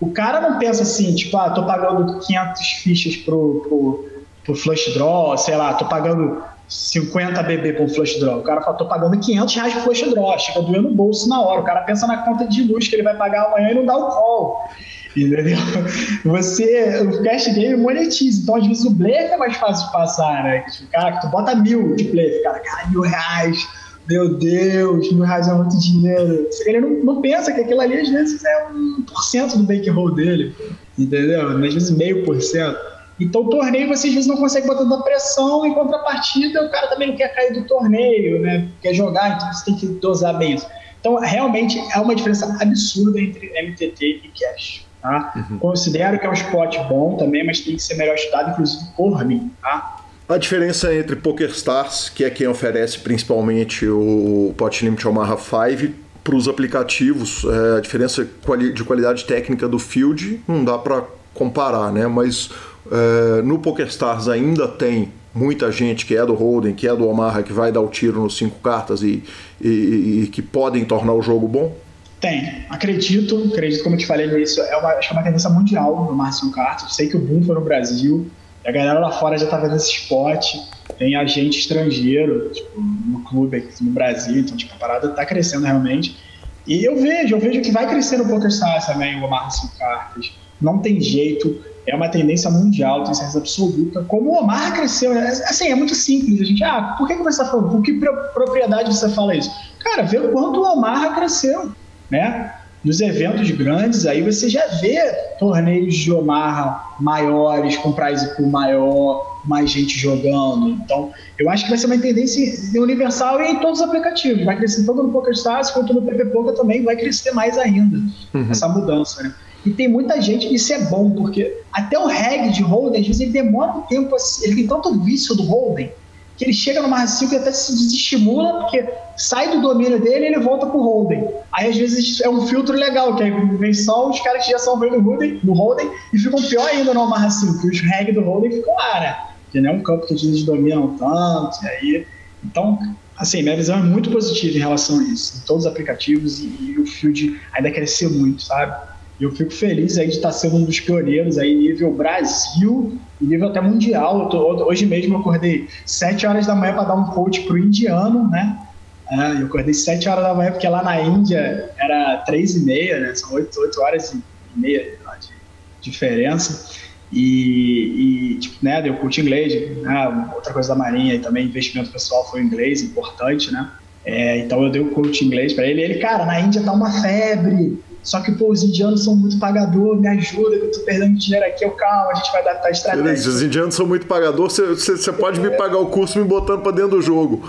O cara não pensa assim, tipo, ah, tô pagando 500 fichas pro, pro, pro flush draw, sei lá, tô pagando 50 BB um flush draw. O cara fala, tô pagando 500 reais por flush draw. Chega doendo no bolso na hora. O cara pensa na conta de luz que ele vai pagar amanhã e não dá o call. Entendeu? Você, o cash game monetiza. Então, às vezes, o blefe é mais fácil de passar, né? Cara, tu bota mil de blefe. Cara, cara, mil reais. Meu Deus, mil reais é muito dinheiro. Ele não, não pensa que aquilo ali, às vezes, é um por cento do bankroll dele. Entendeu? Às vezes, meio por cento. Então, o torneio você às vezes não consegue botar tanta pressão, em contrapartida, o cara também não quer cair do torneio, né? Quer jogar, então você tem que dosar bem isso. Então, realmente é uma diferença absurda entre MTT e Cash. Tá? Uhum. Considero que é um esporte bom também, mas tem que ser melhor estudado, inclusive por mim. Tá? A diferença entre PokerStars, que é quem oferece principalmente o Pot Limit Omaha 5, para os aplicativos, é, a diferença de qualidade técnica do field não dá para comparar, né? Mas é, no PokerStars ainda tem muita gente que é do Holden, que é do Omaha, que vai dar o tiro nos cinco cartas e, e, e que podem tornar o jogo bom? Tem, acredito, acredito, como eu te falei início, é uma, acho que é uma tendência mundial no Marcio Cartas. Sei que o boom foi no Brasil, a galera lá fora já tá vendo esse esporte, tem agente estrangeiro, tipo, no clube aqui no Brasil, então, tipo, a parada tá crescendo realmente. E eu vejo, eu vejo que vai crescer no PokerStars também, o Marcio Cartas. Não tem jeito, é uma tendência mundial, tem certeza absoluta. Como o Omar cresceu, né? assim, é muito simples. A gente, ah, por que, você está falando? Com que propriedade você fala isso? Cara, vê o quanto o Omar cresceu, né? Nos eventos grandes, aí você já vê torneios de Omaha maiores, com prize pool maior, mais gente jogando. Então, eu acho que vai ser uma tendência universal em todos os aplicativos. Vai crescer tanto no PokerStars quanto no PP Poker também, vai crescer mais ainda, uhum. essa mudança, né? E tem muita gente, isso é bom, porque até o reg de Holden, às vezes ele demora um tempo, assim, ele tem tanto vício do Holden, que ele chega no mais 5 e até se desestimula, porque sai do domínio dele e ele volta pro Holden. Aí às vezes é um filtro legal, que aí vem só os caras que já são bem no Holden, no Holden e ficam pior ainda no Marra 5, que os reg do Holden ficam né? Que não é um campo que eles dominam tanto, e aí. Então, assim, minha visão é muito positiva em relação a isso, em todos os aplicativos, e, e o field ainda cresceu muito, sabe? Eu fico feliz aí de estar sendo um dos pioneiros aí nível Brasil e nível até mundial. Tô, hoje mesmo eu acordei 7 horas da manhã para dar um coach pro indiano, né? É, eu acordei 7 horas da manhã porque lá na Índia era 3 e meia, né? São 8, 8 horas e meia de diferença. E, e tipo, né, deu coach inglês, né? outra coisa da marinha e também investimento pessoal foi inglês, importante, né? É, então eu dei o coach inglês para ele. Ele, cara, na Índia tá uma febre só que, pô, os indianos são muito pagador, me ajuda, que eu tô perdendo dinheiro aqui, eu calma, a gente vai adaptar a estratégia. Os indianos são muito pagador, você pode me pagar o curso me botando pra dentro do jogo.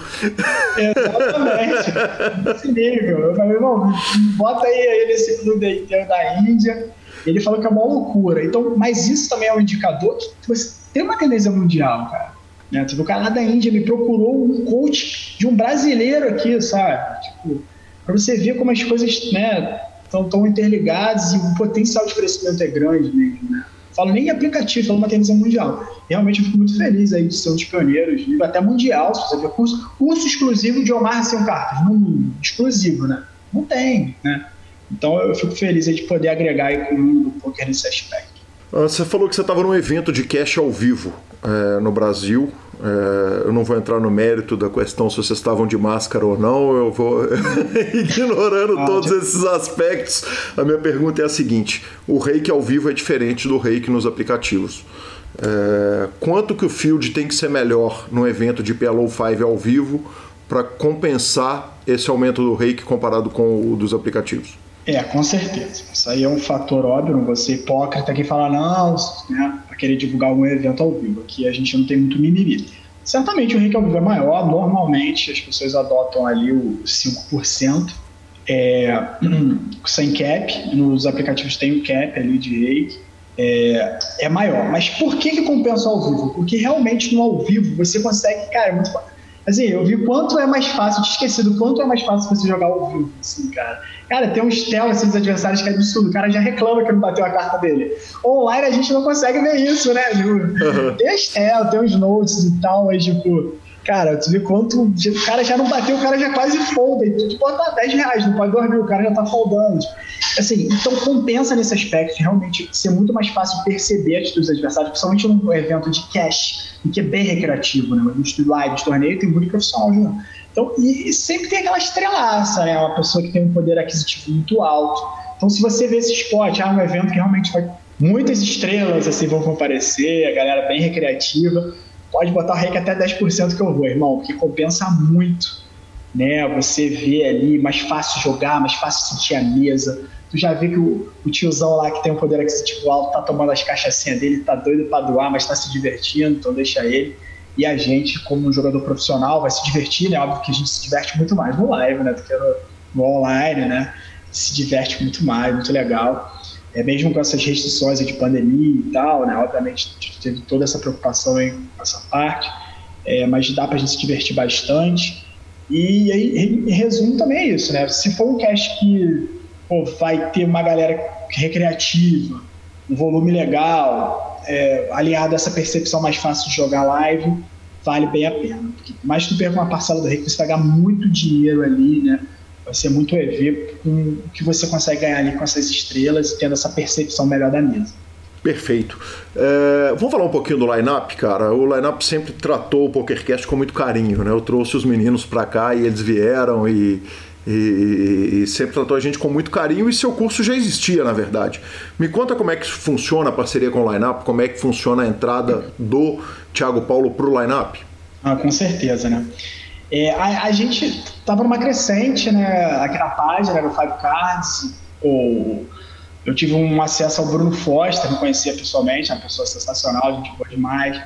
Exatamente. Nesse nível. Eu falei, irmão, bota aí, aí nesse clube aí da Índia. Ele falou que é uma loucura. Então, mas isso também é um indicador que você tem uma tendência mundial, cara. Né? Tipo, o cara lá da Índia me procurou um coach de um brasileiro aqui, sabe? Tipo, para você ver como as coisas, né? Estão tão interligados e o potencial de crescimento é grande mesmo, né? Falo nem em aplicativo, falo tendência mundial. Realmente eu fico muito feliz aí de ser um dos pioneiros, até mundial, se você ver curso, curso exclusivo de Omar Sem Cartas, no mundo, exclusivo, né? Não tem, né? Então eu fico feliz aí de poder agregar aí com o mundo do poker nesse aspecto. Ah, você falou que você estava num evento de cash ao vivo é, no Brasil. É, eu não vou entrar no mérito da questão se vocês estavam de máscara ou não, eu vou ignorando ah, todos esses aspectos. A minha pergunta é a seguinte: o reiki ao vivo é diferente do reiki nos aplicativos. É, quanto que o field tem que ser melhor no evento de PLO 5 ao vivo para compensar esse aumento do reiki comparado com o dos aplicativos? É, com certeza. Isso aí é um fator óbvio, não vou ser hipócrita que fala, não, né, querer divulgar algum evento ao vivo. Aqui a gente não tem muito mimimi. Certamente o RIC ao vivo é maior, normalmente as pessoas adotam ali o 5%, é, sem cap, nos aplicativos tem o cap ali de reiki, é, é maior. Mas por que, que compensa ao vivo? Porque realmente no ao vivo você consegue, cara, é muito Assim, eu vi quanto é mais fácil, esquecido quanto é mais fácil você jogar ao vivo, assim, cara. Cara, tem uns tel assim, dos adversários que é absurdo. O cara já reclama que não bateu a carta dele. Online a gente não consegue ver isso, né? Tipo, uhum. Tem as tel, tem os notes e tal, mas tipo Cara, tu vê quanto. O cara já não bateu, o cara já quase folda. E tu, tu bota 10 reais, não pode dormir, o cara já tá foldando. Assim, então compensa nesse aspecto, realmente ser muito mais fácil perceber a atitude dos adversários, principalmente num evento de cash, que é bem recreativo, né? Nos live, de torneio, tem muito profissional jogando. Então, e, e, sempre tem aquela estrelaça, né? Uma pessoa que tem um poder aquisitivo muito alto. Então, se você vê esse spot, ah, um evento que realmente vai. Muitas estrelas assim vão comparecer, a galera bem recreativa pode botar REC até 10% que eu vou, irmão, porque compensa muito, né? Você vê ali, mais fácil jogar, mais fácil sentir a mesa. Tu já vê que o, o tiozão lá que tem um poder aquisitivo alto tá tomando as cachaçinhas dele, tá doido para doar, mas tá se divertindo, então deixa ele. E a gente, como um jogador profissional, vai se divertir, né? Óbvio que a gente se diverte muito mais no live, né? Do que no, no online, né? Se diverte muito mais, muito legal é, mesmo com essas restrições de pandemia e tal, né, obviamente teve toda essa preocupação em essa parte, é, mas dá para a gente se divertir bastante. E aí, em resumo, também é isso, né? Se for um cast que pô, vai ter uma galera recreativa, um volume legal, é, aliado a essa percepção mais fácil de jogar live, vale bem a pena. Porque mais que tu perca uma parcela do rei, você vai ganhar muito dinheiro ali, né? Vai ser muito EV com o que você consegue ganhar ali com essas estrelas e tendo essa percepção melhor da mesa. Perfeito. É, vamos falar um pouquinho do line-up, cara. O line-up sempre tratou o PokerCast com muito carinho, né? Eu trouxe os meninos para cá e eles vieram e, e, e, sempre tratou a gente com muito carinho e seu curso já existia, na verdade. Me conta como é que funciona a parceria com o line-up, como é que funciona a entrada do Thiago Paulo para o line-up? Ah, com certeza, né? É, a, a, gente estava numa crescente, né, aqui na página do Five Cards. O, eu tive um acesso ao Bruno Foster, me conhecia pessoalmente, é uma pessoa sensacional, gente boa demais.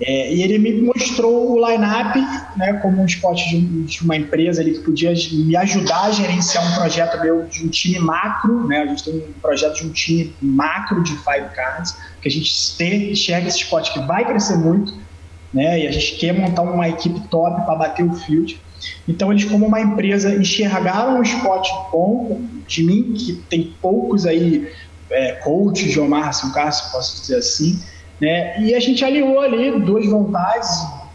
É, e ele me mostrou o line-up né, como um spot de, de, uma empresa ali que podia me ajudar a gerenciar um projeto meu de um time macro. Né, a gente tem um projeto de um time macro de Five Cards, que a gente tem, enxerga esse spot que vai crescer muito né? E a gente quer montar uma equipe top para bater o field. Então eles, como uma empresa, enxergaram o spot bom de mim, que tem poucos aí é, coaches de Omar Cássio, posso dizer assim, né? E a gente aliou ali duas vontades,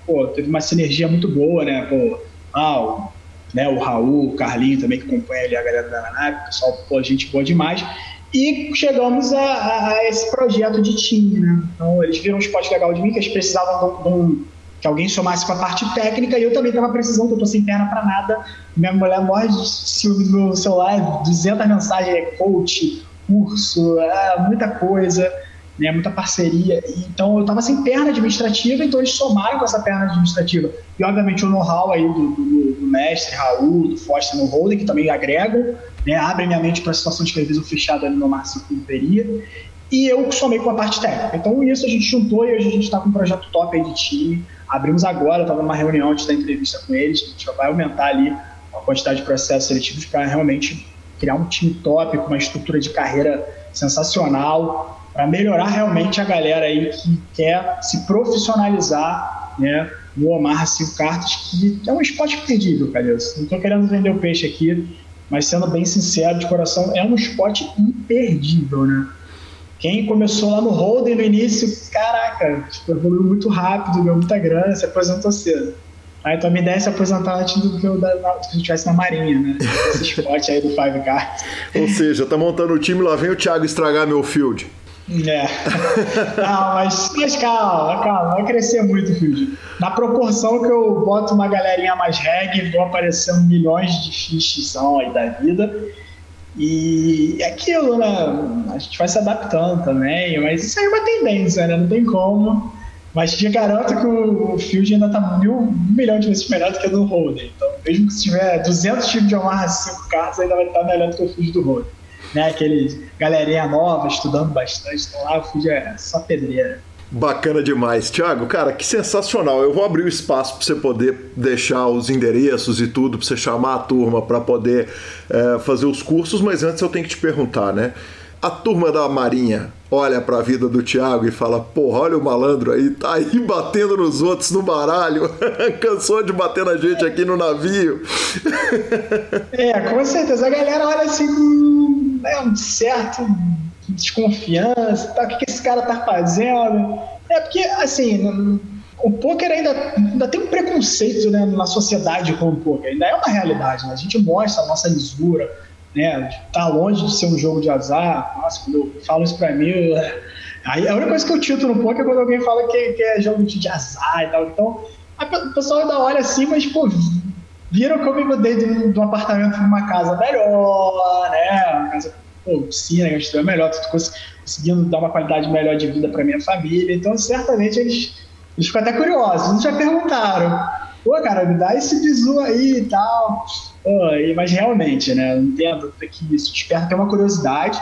pô, teve uma sinergia muito boa, né? Pô, ah, o, né, o Raul, o Carlinho também, que acompanha ali a galera da ANAP, pessoal, pô, gente boa demais. E chegamos a, a, esse projeto de time, né? Então, eles viram um esporte legal de mim, que eles precisavam de um, que alguém somasse com a parte técnica, e eu também estava precisando, que eu estou sem perna para nada. Minha mulher morre de ciúme no meu celular, 200 mensagens, coach, curso, é, muita coisa. né, muita parceria. Então eu estava sem perna administrativa, então eles somaram com essa perna administrativa. E obviamente o know-how aí do, do, do, mestre Raul, do Foster no Holding, que também agregam, né, abrem minha mente para situações que às vezes eu fechado ali no máximo não teria. E eu somei com a parte técnica. Então isso a gente juntou e hoje a gente está com um projeto top aí de time. Abrimos agora, estava numa reunião antes da entrevista com eles, a gente vai aumentar ali a quantidade de processos seletivos para realmente criar um time top, com uma estrutura de carreira sensacional, para melhorar realmente a galera aí que quer se profissionalizar, né? No Omar Cinco Cartas, que é um esporte perdível, cara. Não estou querendo vender o peixe aqui, mas sendo bem sincero, de coração, é um esporte imperdível, né? Quem começou lá no Holden no início, caraca, tipo, evoluiu muito rápido, deu muita grana, se aposentou cedo. Aí então a minha ideia é se aposentar antes do que eu estivesse na Marinha, né? Esse esporte aí do Five Cards. Ou seja, tá montando o time, lá vem o Thiago estragar meu field. É. Não, mas, mas calma, calma, vai crescer muito, Field. Na proporção que eu boto uma galerinha mais reggae, vão aparecendo milhões de fiches aí da vida. E é aquilo, né? A gente vai se adaptando também, mas isso aí é uma tendência, né? Não tem como. Mas te garanto que o Field ainda tá mil, um milhão de vezes melhor do que o do Holden. Então, mesmo que se tiver 200 tipos de Omar 5 cartas, ainda vai estar melhor do que o Field do Holden né? Aquele galerinha nova estudando bastante, então lá o Fuji é só pedreira. Bacana demais. Tiago, cara, que sensacional. Eu vou abrir o espaço para você poder deixar os endereços e tudo, para você chamar a turma para poder é, fazer os cursos, mas antes eu tenho que te perguntar, né? A turma da Marinha olha para a vida do Thiago e fala: Porra, olha o malandro aí, tá aí batendo nos outros no baralho, cansou de bater na gente aqui no navio. É, com certeza. A galera olha assim com né, um certo desconfiança, tá, o que, que esse cara tá fazendo. É porque, assim, o poker ainda, ainda tem um preconceito né, na sociedade com o poker, ainda é uma realidade, né? a gente mostra a nossa lisura né? Tá longe de ser um jogo de azar. Nossa, quando eu falo isso pra mim, aí a única coisa que eu tito no poker é quando alguém fala que, que é jogo de azar e tal. Então, o pessoal ainda olha assim, mas, pô, viram que eu me mudei de de um apartamento para uma casa melhor, né? Uma casa, pô, piscina, gastou melhor, conseguindo dar uma qualidade melhor de vida para minha família. Então, certamente eles, eles ficam até curiosos. Eles já perguntaram, pô, cara, me dá esse bizu aí e tal. Mas realmente, né? Eu entendo que isso desperta até uma curiosidade.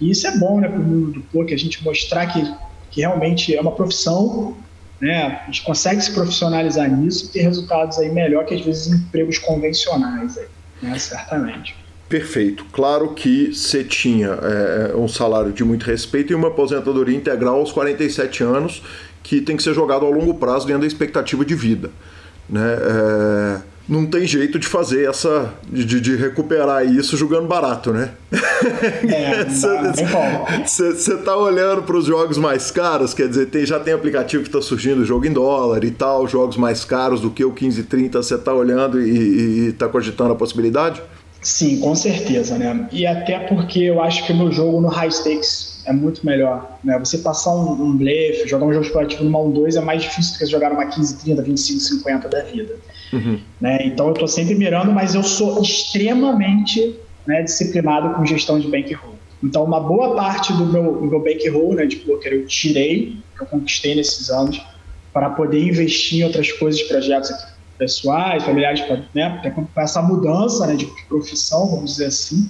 E isso é bom, né, para o mundo do poker, a gente mostrar que, que realmente é uma profissão, né? A gente consegue se profissionalizar nisso e ter resultados aí melhor que às vezes empregos convencionais, aí, né? Certamente. Perfeito. Claro que você tinha é, um salário de muito respeito e uma aposentadoria integral aos 47 anos, que tem que ser jogado ao longo prazo dentro da expectativa de vida. Né? É não tem jeito de fazer essa. de, de recuperar isso jogando barato, né? Você tá olhando para os jogos mais caros, quer dizer, tem, já tem aplicativo que está surgindo jogo em dólar e tal, jogos mais caros do que o 1530, você tá olhando e, está cogitando a possibilidade? Sim, com certeza, né? E até porque eu acho que o meu jogo no high stakes é muito melhor. Né? Você passar um, um blefe, jogar um jogo explorativo numa 1-2 é mais difícil do que jogar numa 15, 30, 25, 50 da vida. Uhum. Né? Então eu estou sempre mirando, mas eu sou extremamente né, disciplinado com gestão de bankroll. Então uma boa parte do meu, do meu bankroll né, de poker eu tirei, que eu conquistei nesses anos, para poder investir em outras coisas, projetos pessoais, familiares, para né, essa mudança né, de profissão, vamos dizer assim.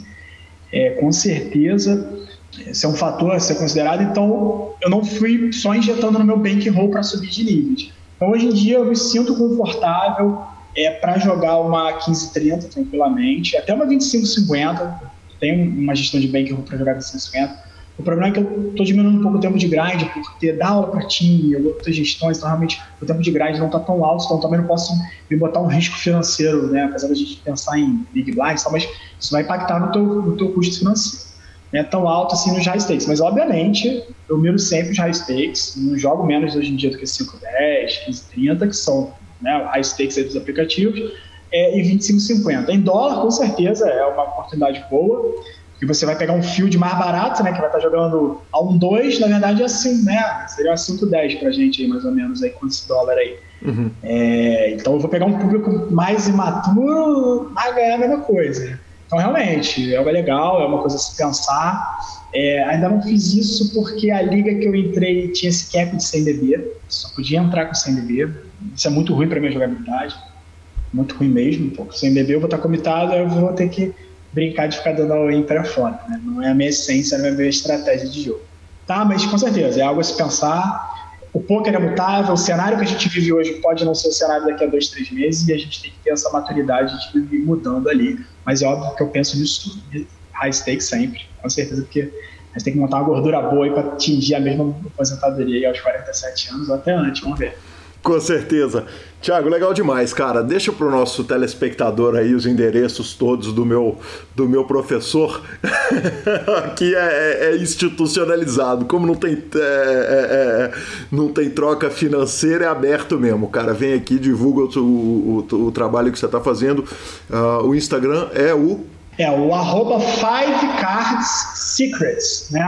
É, com certeza, esse é um fator a ser considerado. Então, eu não fui só injetando no meu bankroll para subir de níveis. Então, hoje em dia, eu me sinto confortável é, para jogar uma 15-30 tranquilamente, até uma 25-50. Tem uma gestão de bankroll para jogar 25-50. O problema é que eu estou diminuindo um pouco o tempo de grind, porque dar aula para time, outras gestões, então realmente o tempo de grind não está tão alto, então também não posso me botar um risco financeiro, né? apesar da gente pensar em big blinds, mas isso vai impactar no teu, no teu custo financeiro é tão alto assim nos high stakes. Mas, obviamente, eu miro sempre os high stakes. Não jogo menos hoje em dia do que 5, 10, 15, 30, que são né, high stakes dos aplicativos, é, e 25, 50. Em dólar, com certeza, é uma oportunidade boa. Que você vai pegar um field mais barato, né? Que vai estar jogando a 1,2, na verdade é assim, né? Seria 5,10 pra gente aí, mais ou menos, aí, com esse dólar aí. Uhum. É, então eu vou pegar um público mais imaturo, mas ganhar a mesma coisa. Então, realmente, é legal, é uma coisa a se pensar. É, ainda não fiz isso porque a liga que eu entrei tinha esse cap de 100 dB, só podia entrar com 100 dB. Isso é muito ruim para minha jogabilidade, muito ruim mesmo. Porque 100 dB eu vou estar comitado, eu vou ter que brincar de ficar dando all-in para fora. Né? Não é a minha essência, não é a minha estratégia de jogo. Tá, mas com certeza, é algo a se pensar. O poker é mutável, o cenário que a gente vive hoje pode não ser o cenário daqui a dois, três meses, e a gente tem que ter essa maturidade de ir mudando ali. Mas é óbvio que eu penso nisso tudo. High stakes sempre, com certeza, porque a gente tem que montar uma gordura boa para atingir a mesma aposentadoria aos 47 anos ou até antes, vamos ver. Com certeza. Tiago, legal demais, cara. Deixa para o nosso telespectador aí os endereços todos do meu, do meu professor. Aqui é, é, é, institucionalizado. Como não tem, é, é, é, não tem troca financeira, é aberto mesmo. Cara, vem aqui, divulga o, o, o, o trabalho que você está fazendo. Uh, o Instagram é o. É o arroba Five Cards Secrets, né?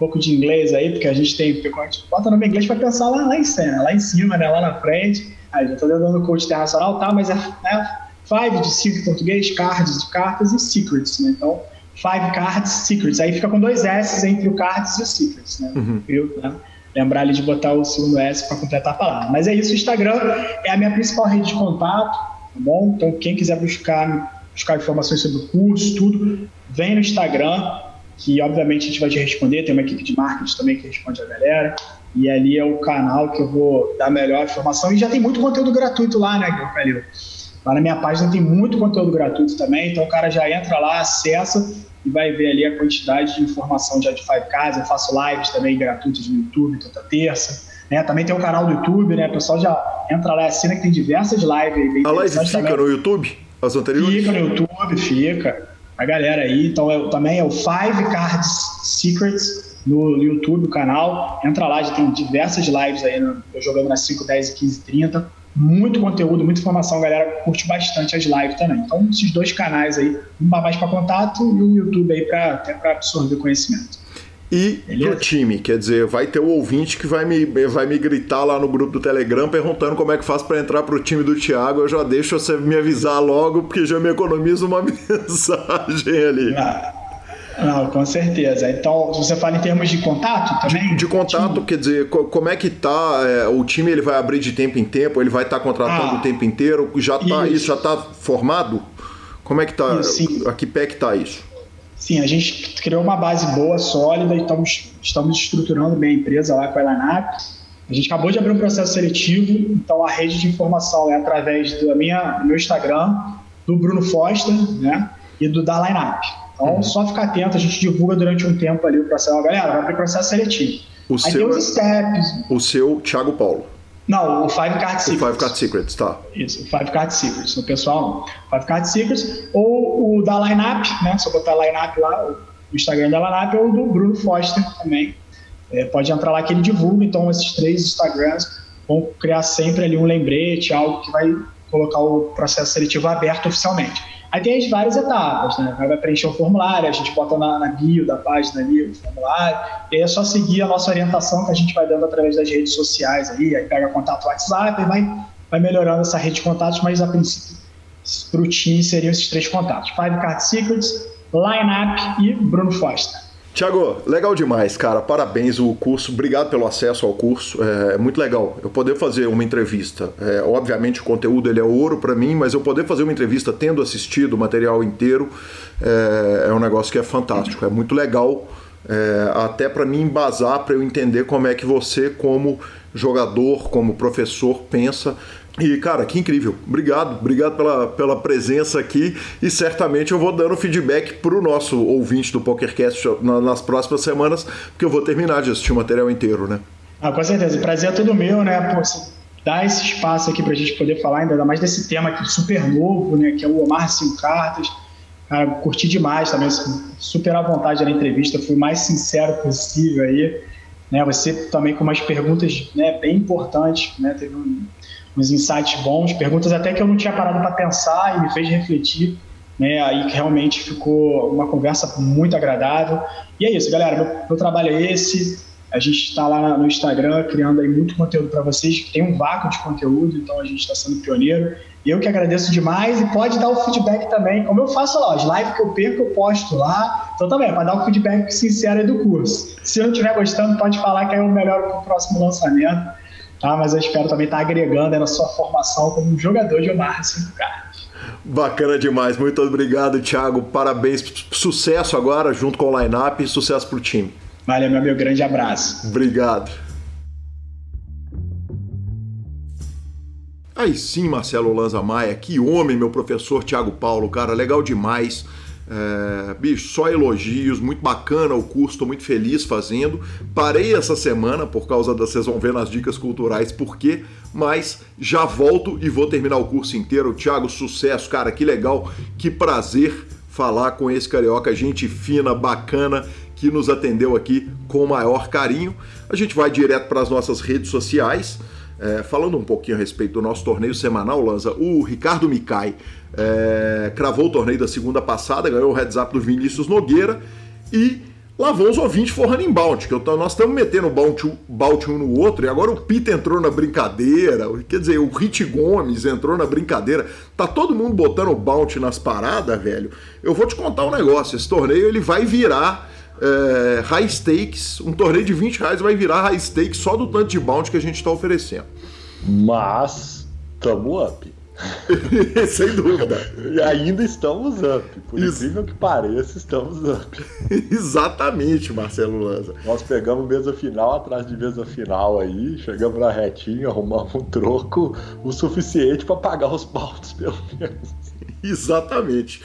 Pouco de inglês aí, porque a gente tem, a gente bota nome inglês para pensar lá, lá em cima, lá em cima, né, lá na frente. Aí já estou dando coach internacional, tá, mas é né, five de cinco em português, cards de cartas e secrets, né? Então, five cards, secrets. Aí fica com dois S entre o cards e o secrets, né? Uhum. Eu, né? Lembrar ali de botar o segundo S para completar a palavra. Mas é isso, o Instagram é a minha principal rede de contato, tá bom? Então, quem quiser buscar, buscar informações sobre o curso, tudo, vem no Instagram que obviamente a gente vai te responder, tem uma equipe de marketing também que responde a galera, e ali é o canal que eu vou dar melhor informação, e já tem muito conteúdo gratuito lá, né, Calil? Lá na minha página tem muito conteúdo gratuito também, então o cara já entra lá, acessa e vai ver ali a quantidade de informação de Ad5 Casa, eu faço lives também gratuitas no YouTube toda terça, né? Também tem o um canal do YouTube, né? O pessoal já entra lá, assina que tem diversas lives. A live fica também. no YouTube? As anteriores? Fica no YouTube, fica a galera aí. Então, é, também é o Five Cards Secrets no, YouTube, o canal. Entra lá, já tem diversas lives aí, no, eu jogando nas 5, 10, 15, 30. Muito conteúdo, muita informação, a galera curte bastante as lives também. Então, esses dois canais aí, um mais para contato e o YouTube aí para absorver conhecimento. E Beleza? pro time, quer dizer, vai ter o ouvinte que vai me, vai me gritar lá no grupo do Telegram perguntando como é que faz para entrar pro time do Thiago. Eu já deixo você me avisar logo, porque já me economiza uma mensagem ali. Ah, não, com certeza. Então, você fala em termos de contato também? De, de contato, time? quer dizer, como é que tá? É, o time ele vai abrir de tempo em tempo, ele vai estar tá contratando ah, o tempo inteiro? Já tá, isso. isso já está formado? Como é que tá? Isso, a que pé que tá isso? Sim, a gente criou uma base boa, sólida, e estamos, estamos estruturando bem a empresa lá com a Elanap. A gente acabou de abrir um processo seletivo, então a rede de informação é através do, minha, do meu Instagram, do Bruno Foster né, e do da Lineup. Então, uhum. só ficar atento, a gente divulga durante um tempo ali o processo. Galera, vai para o processo seletivo. O Aí seu, tem os é steps. O seu, Thiago Paulo. Não, o Five Card Secrets. O Five Card Secrets, tá. Isso, o Five Card Secrets, no pessoal Five Card Secrets, ou o da Lineup, né? Se eu botar Lineup lá, o Instagram da Lineup, ou do Bruno Foster também. É, pode entrar lá que ele divulga, então esses três Instagrams vão criar sempre ali um lembrete, algo que vai colocar o processo seletivo aberto oficialmente. Aí tem as várias etapas, né? Vai preencher o formulário, a gente bota na, na bio da página ali o formulário, e aí é só seguir a nossa orientação que a gente vai dando através das redes sociais aí, aí pega contato WhatsApp e vai, vai melhorando essa rede de contatos, mas a princípio para o time seriam esses três contatos: Five Card Secrets, Lineup e Bruno Foster. Tiago, legal demais, cara. Parabéns o curso. Obrigado pelo acesso ao curso. É, é muito legal eu poder fazer uma entrevista. É, obviamente o conteúdo ele é ouro para mim, mas eu poder fazer uma entrevista tendo assistido o material inteiro é, é um negócio que é fantástico. É muito legal. É, até para mim embasar, para eu entender como é que você, como jogador, como professor, pensa e, cara, que incrível. Obrigado, obrigado pela, pela presença aqui. E certamente eu vou dando feedback pro nosso ouvinte do PokerCast nas próximas semanas, porque eu vou terminar de assistir o material inteiro, né? Ah, com certeza. O prazer é todo meu, né? Pô, dar esse espaço aqui pra gente poder falar ainda mais desse tema aqui super novo, né? Que é o Omar Cinco Cartas. Cara, curti demais também, super à vontade na entrevista, fui o mais sincero possível aí. Né, você também com umas perguntas né, bem importantes, né, teve um, uns insights bons, perguntas até que eu não tinha parado para pensar e me fez refletir. Né, aí realmente ficou uma conversa muito agradável. E é isso, galera. Meu, meu trabalho é esse. A gente está lá no Instagram criando aí muito conteúdo para vocês. Tem um vácuo de conteúdo, então a gente está sendo pioneiro. Eu que agradeço demais e pode dar o feedback também, como eu faço lá, as lives que eu perco, eu posto lá. Então também, para dar um feedback sincero do curso. Se não estiver gostando, pode falar que aí eu melhoro para o próximo lançamento. Tá? Mas eu espero também estar agregando na sua formação como jogador de Omar 5K. Bacana demais, muito obrigado, Thiago. Parabéns, sucesso agora junto com o line-up e sucesso para o time. Valeu, meu amigo, grande abraço. Obrigado. Aí sim, Marcelo Lanza Maia, que homem, meu professor Tiago Paulo, cara, legal demais. É, bicho, só elogios, muito bacana o curso, estou muito feliz fazendo. Parei essa semana por causa das vocês vão ver nas dicas culturais por quê, mas já volto e vou terminar o curso inteiro. Tiago, sucesso, cara, que legal, que prazer falar com esse carioca, gente fina, bacana, que nos atendeu aqui com o maior carinho. A gente vai direto para as nossas redes sociais. É, falando um pouquinho a respeito do nosso torneio semanal, Lanza, o Ricardo Micai é, cravou o torneio da segunda passada, ganhou o heads up do Vinícius Nogueira e lavou os ouvintes forrando em bounty, que eu, nós estamos metendo bounty um no outro, e agora o Pita entrou na brincadeira, quer dizer, o Rit Gomes entrou na brincadeira, tá todo mundo botando bounty nas paradas, velho. Eu vou te contar um negócio, esse torneio ele vai virar é, high stakes, um torneio de 20 reais vai virar high stakes só do tanto de bounty que a gente está oferecendo. Mas, tamo up. Sem dúvida. E ainda estamos up. Por Isso. incrível que pareça, estamos up. Exatamente, Marcelo Lanza. Nós pegamos mesa final atrás de mesa final aí, chegamos na retinha, arrumamos um troco o suficiente para pagar os baldes, pelo menos. Exatamente.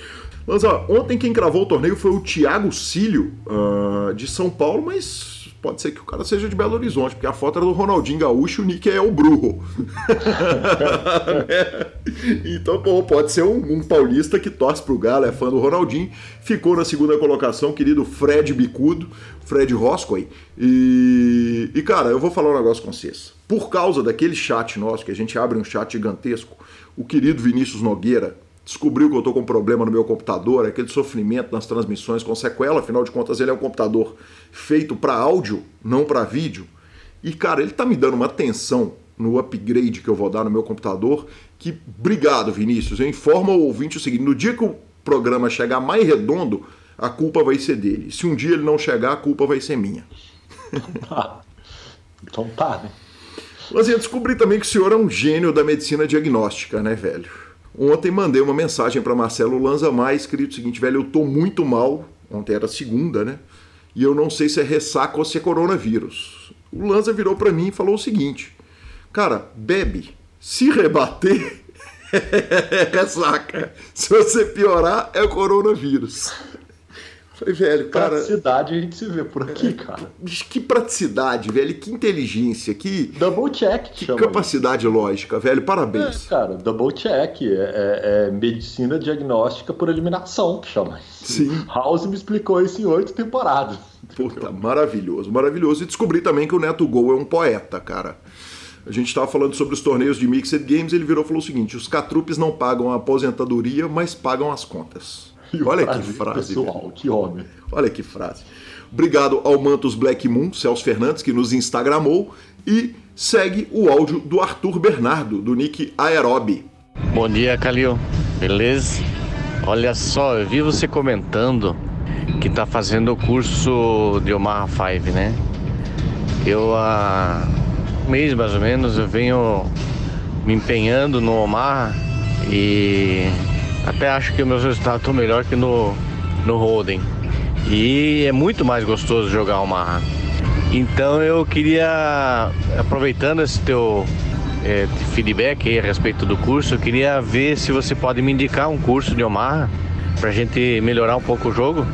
Mas ó, ontem quem cravou o torneio foi o Thiago Cílio, uh, de São Paulo, mas pode ser que o cara seja de Belo Horizonte, porque a foto era do Ronaldinho Gaúcho o nick é o Brujo. então, pode ser um, um, paulista que torce pro Galo, é fã do Ronaldinho. Ficou na segunda colocação, querido Fred Bicudo, Fred Roscoe. E, e, cara, eu vou falar um negócio com vocês. Por causa daquele chat nosso, que a gente abre um chat gigantesco, o querido Vinícius Nogueira, descobriu que eu estou com um problema no meu computador, aquele sofrimento nas transmissões com sequela, afinal de contas ele é um computador feito para áudio, não para vídeo. E cara, ele está me dando uma atenção no upgrade que eu vou dar no meu computador, que obrigado Vinícius, eu informo ao ouvinte o seguinte, no dia que o programa chegar mais redondo, a culpa vai ser dele. Se um dia ele não chegar, a culpa vai ser minha. então tá, né? Mas eu descobri também que o senhor é um gênio da medicina diagnóstica, né, velho? Ontem mandei uma mensagem para Marcelo Lanza Mais, escrito o seguinte, velho, eu tô muito mal. Ontem era segunda, né? E eu não sei se é ressaca ou se é coronavírus. O Lanza virou para mim e falou o seguinte: Cara, bebe. Se rebater, é ressaca. Se você piorar, é coronavírus. Falei, velho, cara. Praticidade a gente se vê por aqui, cara. Que praticidade, velho. Que inteligência, que. Double check, Que capacidade isso. lógica, velho. Parabéns. É, cara, double check. É, é, é, medicina diagnóstica por eliminação, que chama isso. Sim. House me explicou isso em oito temporadas. Puta, maravilhoso, maravilhoso. E descobri também que o Neto Gol é um poeta, cara. A gente estava falando sobre os torneios de Mixed Games, ele virou e falou o seguinte: os catrupes não pagam a aposentadoria, mas pagam as contas. Olha que frase. Pessoal, que homem. Olha que frase. Obrigado ao Mantos Black Moon, Celso Fernandes, que nos instagramou. E segue o áudio do Arthur Bernardo, do nick Aerob. Bom dia, Calil. Beleza? Olha só, eu vi você comentando que tá fazendo o curso de Omaha 5, né? Eu há um mês mais ou menos eu venho me empenhando no Omaha e até acho que meus resultados estão melhor que no, no Holden. E é muito mais gostoso jogar uma. Então eu queria, aproveitando esse teu é, feedback aí a respeito do curso, eu queria ver se você pode me indicar um curso de Omaha para a gente melhorar um pouco o jogo.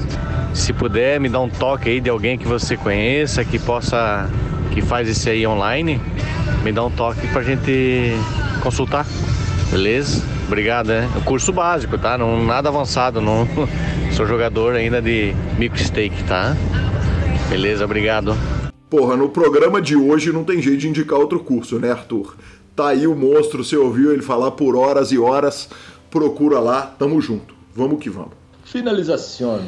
Se puder me dar um toque aí de alguém que você conheça, que possa, que faz isso aí online, me dá um toque para a gente consultar, beleza? Obrigado, né? O curso básico, tá? Não, nada avançado, não sou jogador ainda de micro-stake, tá? Beleza, obrigado. Porra, no programa de hoje não tem jeito de indicar outro curso, né, Arthur? Tá aí o monstro, você ouviu ele falar por horas e horas, procura lá, tamo junto. Vamos que vamos. Finalização.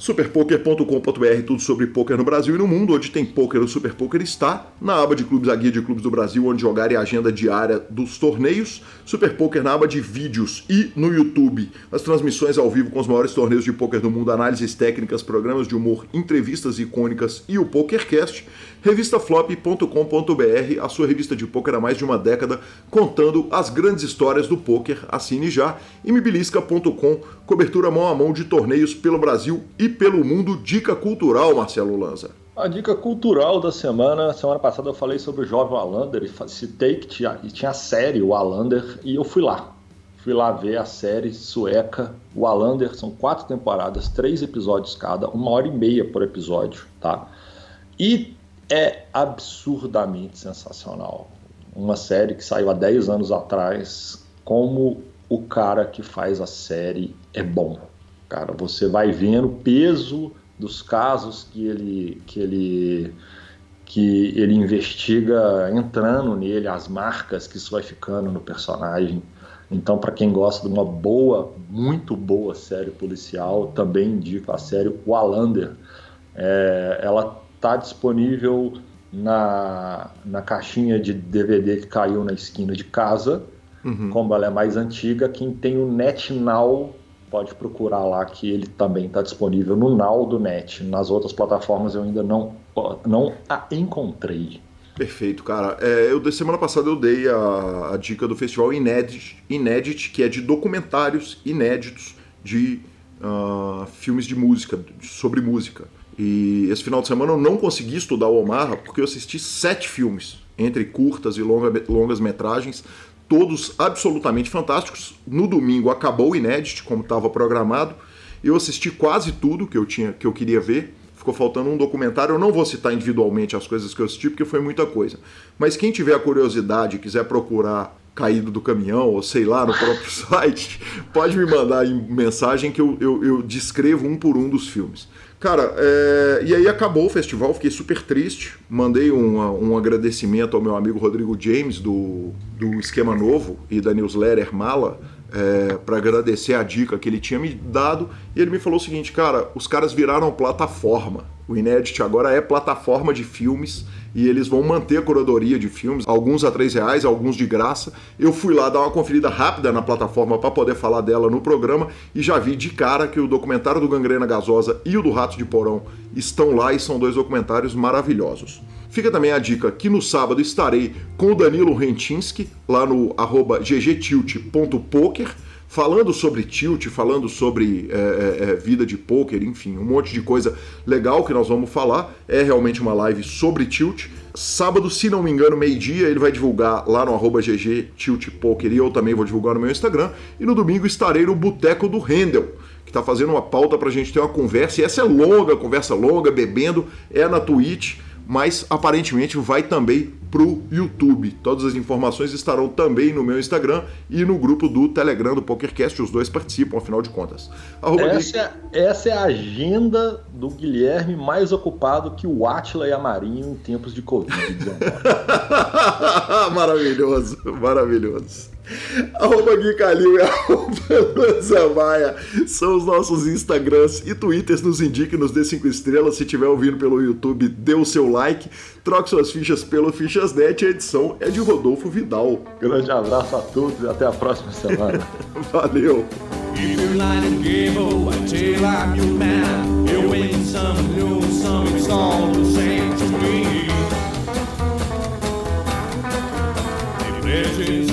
superpoker.com.br, tudo sobre poker no Brasil e no mundo. Onde tem poker, o Super Poker está. Na aba de clubes, a guia de clubes do Brasil, onde jogar e a agenda diária dos torneios. Super Poker na aba de vídeos e no YouTube, as transmissões ao vivo com os maiores torneios de poker do mundo, análises técnicas, programas de humor, entrevistas icônicas e o PokerCast. Revistaflop.com.br, a sua revista de poker há mais de uma década, contando as grandes histórias do poker. Assine já. E mibilisca.com, cobertura mão a mão de torneios pelo Brasil e pelo mundo. Dica cultural, Marcelo Lanza. A dica cultural da semana, semana passada eu falei sobre o jovem Wallander e citei que tinha, tinha a série, o Wallander, e eu fui lá. Fui lá ver a série sueca, o Wallander, são quatro temporadas, três episódios cada, uma hora e meia por episódio, tá? E é absurdamente sensacional. Uma série que saiu há 10 anos atrás, como o cara que faz a série é bom. Cara, você vai vendo o peso dos casos que ele que ele que ele investiga entrando nele, as marcas que isso vai ficando no personagem. Então, para quem gosta de uma boa, muito boa série policial, também indico a série Wallander. É, ela está disponível na, na caixinha de DVD que caiu na esquina de casa. Uhum. Como ela é mais antiga, quem tem o NetNow pode procurar lá que ele também está disponível no Now Net. Nas outras plataformas eu ainda não, não a encontrei. Perfeito, cara. É, eu semana passada eu dei a, a dica do festival Inédit, Inédit, que é de documentários inéditos de uh, filmes de música, sobre música. E esse final de semana eu não consegui estudar o Omar porque eu assisti sete filmes, entre curtas e longa, longas metragens, todos absolutamente fantásticos. No domingo acabou o Inédit, como estava programado. Eu assisti quase tudo que eu tinha que eu queria ver. Ficou faltando um documentário. Eu não vou citar individualmente as coisas que eu assisti, porque foi muita coisa. Mas quem tiver a curiosidade e quiser procurar caído do caminhão, ou sei lá, no próprio site, pode me mandar mensagem que eu, eu, eu descrevo um por um dos filmes. Cara, é... e aí acabou o festival, fiquei super triste. Mandei um, um agradecimento ao meu amigo Rodrigo James, do, do Esquema Novo e da newsletter Mala, é, para agradecer a dica que ele tinha me dado. E ele me falou o seguinte, cara, os caras viraram plataforma. O Inédit agora é plataforma de filmes e eles vão manter a curadoria de filmes, alguns a três reais, alguns de graça. Eu fui lá dar uma conferida rápida na plataforma para poder falar dela no programa e já vi de cara que o documentário do Gangrena Gasosa e o do Rato de Porão estão lá e são dois documentários maravilhosos. Fica também a dica que no sábado estarei com o Danilo Rentinski lá no ggtilt.poker falando sobre tilt, falando sobre é, é, é, vida de poker, enfim, um monte de coisa legal que nós vamos falar. É realmente uma live sobre tilt. Sábado, se não me engano, meio-dia, ele vai divulgar lá no arroba GG Tilt Poker e eu também vou divulgar no meu Instagram. E no domingo estarei no Boteco do Rendel, que está fazendo uma pauta para a gente ter uma conversa. E essa é longa, conversa longa, bebendo, é na Twitch mas aparentemente vai também para o YouTube. Todas as informações estarão também no meu Instagram e no grupo do Telegram do PokerCast. Os dois participam, afinal de contas. Essa, é, essa é a agenda do Guilherme mais ocupado que o Atila e a Marinho em tempos de Covid. maravilhoso, maravilhoso. Arroba Gui Calil e arroba Zamaia são os nossos Instagrams e Twitters. Nos indique, nos dê 5 estrelas. Se estiver ouvindo pelo YouTube, dê o seu like. Troque suas fichas pelo Fichasnet. A edição é de Rodolfo Vidal. Grande abraço a todos e até a próxima semana. Valeu! Legends